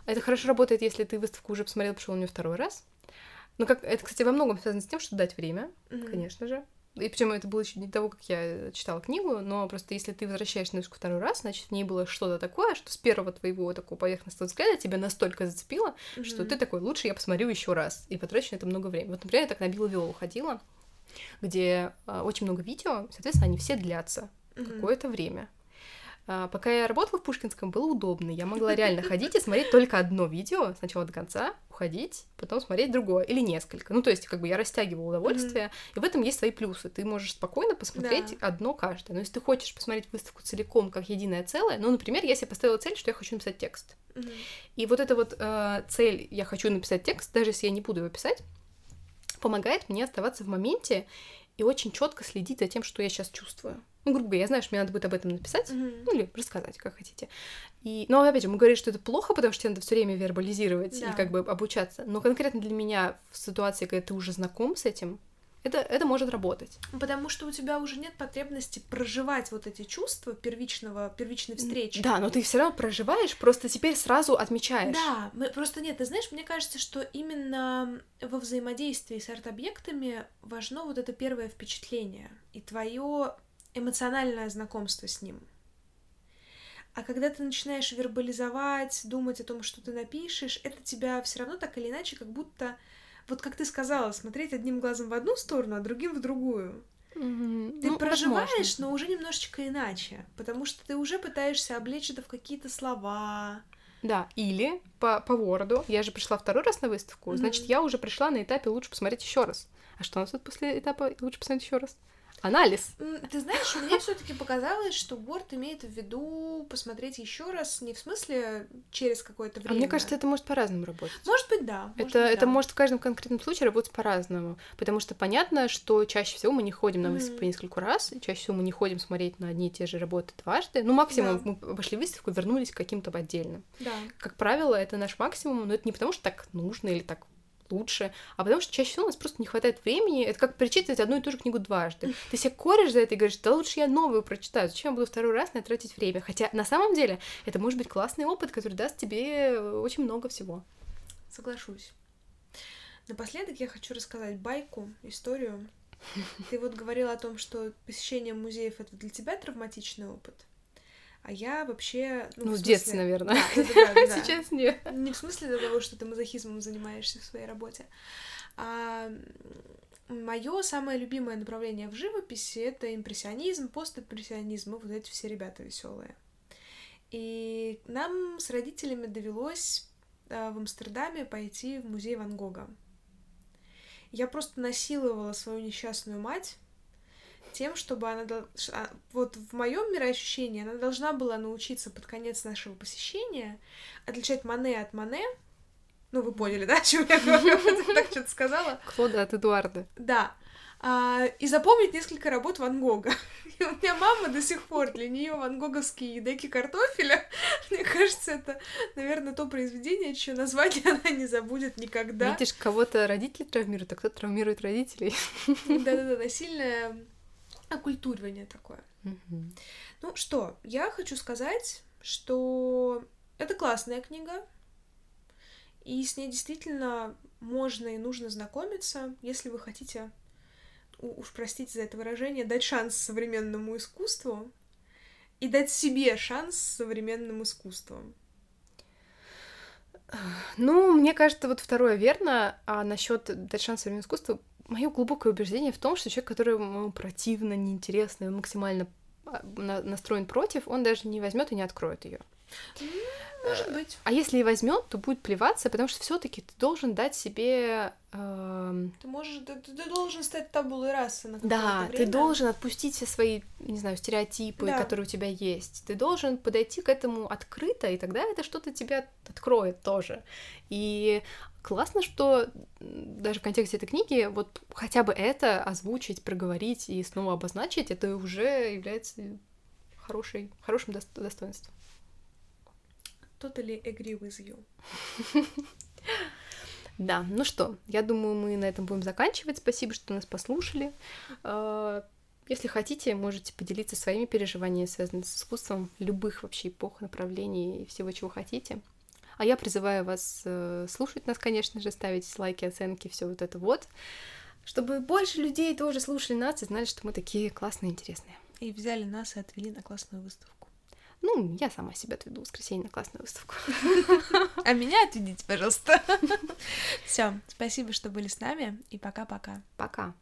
Это хорошо работает, если ты выставку уже посмотрел, пошел на нее второй раз. Ну, как это, кстати, во многом связано с тем, что дать время, Мгм. конечно же. И причем это было еще не того, как я читала книгу, но просто если ты возвращаешься на выставку второй раз, значит, в ней было что-то такое, что с первого твоего такого поверхностного взгляда тебя настолько зацепило, что Мгм. ты такой, лучше я посмотрю еще раз и потрачу на это много времени. Вот, например, я так на Билл Виолу ходила, где а, очень много видео, соответственно, они все длятся Мгм. какое-то время. А, пока я работала в Пушкинском, было удобно. Я могла реально ходить и смотреть только одно видео сначала до конца, уходить, потом смотреть другое или несколько. Ну, то есть, как бы я растягивала удовольствие, и в этом есть свои плюсы. Ты можешь спокойно посмотреть Да. одно каждое. Но если ты хочешь посмотреть выставку целиком, как единое целое, ну, например, я себе поставила цель, что я хочу написать текст. Мгм. И вот эта вот э, цель «я хочу написать текст», даже если я не буду его писать, помогает мне оставаться в моменте и очень четко следить за тем, что я сейчас чувствую. Ну, грубо говоря, я знаю, что мне надо будет об этом написать, Мгм. ну или рассказать, как хотите. И, но опять же, мы говорим, что это плохо, потому что тебе надо все время вербализировать Да. и как бы обучаться. Но конкретно для меня в ситуации, когда ты уже знаком с этим, это, это может работать. Потому что у тебя уже нет потребности проживать вот эти чувства первичного, первичной встречи. Да, но ты все равно проживаешь, просто теперь сразу отмечаешь. Да, мы просто нет, ты знаешь, мне кажется, что именно во взаимодействии с арт-объектами важно вот это первое впечатление и твое эмоциональное знакомство с ним. А когда ты начинаешь вербализовать, думать о том, что ты напишешь, это тебя все равно так или иначе, как будто, вот как ты сказала, смотреть одним глазом в одну сторону, а другим в другую. Мгм. Ты Ну, проживаешь, возможно. но уже немножечко иначе, потому что ты уже пытаешься облечь это в какие-то слова. Да, или по, по городу. Я же пришла второй раз на выставку, Мгм. значит, я уже пришла на этапе лучше посмотреть еще раз. А что у нас тут после этапа лучше посмотреть еще раз? Анализ. Ты знаешь, мне все-таки показалось, что Борт имеет в виду посмотреть еще раз, не в смысле через какое-то время. А мне кажется, это может по-разному работать. Может быть, да. это, быть, это да. может в каждом конкретном случае работать по-разному. Потому что понятно, что чаще всего мы не ходим на выставку mm-hmm. несколько раз, чаще всего мы не ходим смотреть на одни и те же работы дважды. Ну, максимум да. мы обошли выставку, вернулись к каким-то отдельным. Да. Как правило, это наш максимум, но это не потому, что так нужно или так лучше, а потому что чаще всего у нас просто не хватает времени. Это как перечитывать одну и ту же книгу дважды. Ты себя коришь за это и говоришь, да лучше я новую прочитаю, зачем я буду второй раз на тратить время? Хотя на самом деле это может быть классный опыт, который даст тебе очень много всего. Соглашусь. Напоследок я хочу рассказать байку, историю. Ты вот говорила о том, что посещение музеев это для тебя травматичный опыт. А я вообще... Ну, ну в, в детстве, наверное. Да, да, да, да. Сейчас нет. Не в смысле того, что ты мазохизмом занимаешься в своей работе. А мое самое любимое направление в живописи это импрессионизм, постимпрессионизм, и вот эти все ребята веселые. И нам с родителями довелось а, в Амстердаме пойти в музей Ван Гога. Я просто насиловала свою несчастную мать тем, чтобы она... А, вот в моем мироощущении она должна была научиться под конец нашего посещения отличать Мане от Мане. Ну, вы поняли, да, о чем я говорю? Так что-то сказала. Клода от Эдуарда. Да. А, и запомнить несколько работ Ван Гога. И у меня мама до сих пор для нее ван гоговские деки картофеля. Мне кажется, это, наверное, то произведение, чье название она не забудет никогда. Видишь, кого-то родители травмируют, а кто-то травмирует родителей. Да-да-да, насильное оккультуривание такое. Угу. Ну что, я хочу сказать, что это классная книга, и с ней действительно можно и нужно знакомиться, если вы хотите, уж простите за это выражение, дать шанс современному искусству и дать себе шанс современным искусству. Ну, мне кажется, вот второе верно, а насчет дать шанс современному искусству мое глубокое убеждение в том, что человек, которому противно, неинтересно, максимально а, настроен против, он даже не возьмет и не откроет ее. Может э, быть. А если и возьмет, то будет плеваться, потому что все-таки ты должен дать себе. Э... Ты можешь, ты, ты должен стать табулой расы на Да, время. ты должен отпустить все свои, не знаю, стереотипы, да. которые у тебя есть. Ты должен подойти к этому открыто, и тогда это что-то тебя откроет тоже. И классно, что даже в контексте этой книги вот хотя бы это озвучить, проговорить и снова обозначить, это уже является хорошей, хорошим достоинством. Totally agree with you. Да, ну что, я думаю, мы на этом будем заканчивать. Спасибо, что нас послушали. А, если хотите, можете поделиться своими переживаниями, связанными с искусством любых вообще эпох, направлений и всего, чего хотите. А я призываю вас э, слушать нас, конечно же, ставить лайки, оценки, все вот это вот, чтобы больше людей тоже слушали нас и знали, что мы такие классные, интересные. И взяли нас и отвели на классную выставку. Ну, я сама себя отведу в воскресенье на классную выставку. А меня отведите, пожалуйста. Все, спасибо, что были с нами, и пока-пока. Пока. -пока. пока.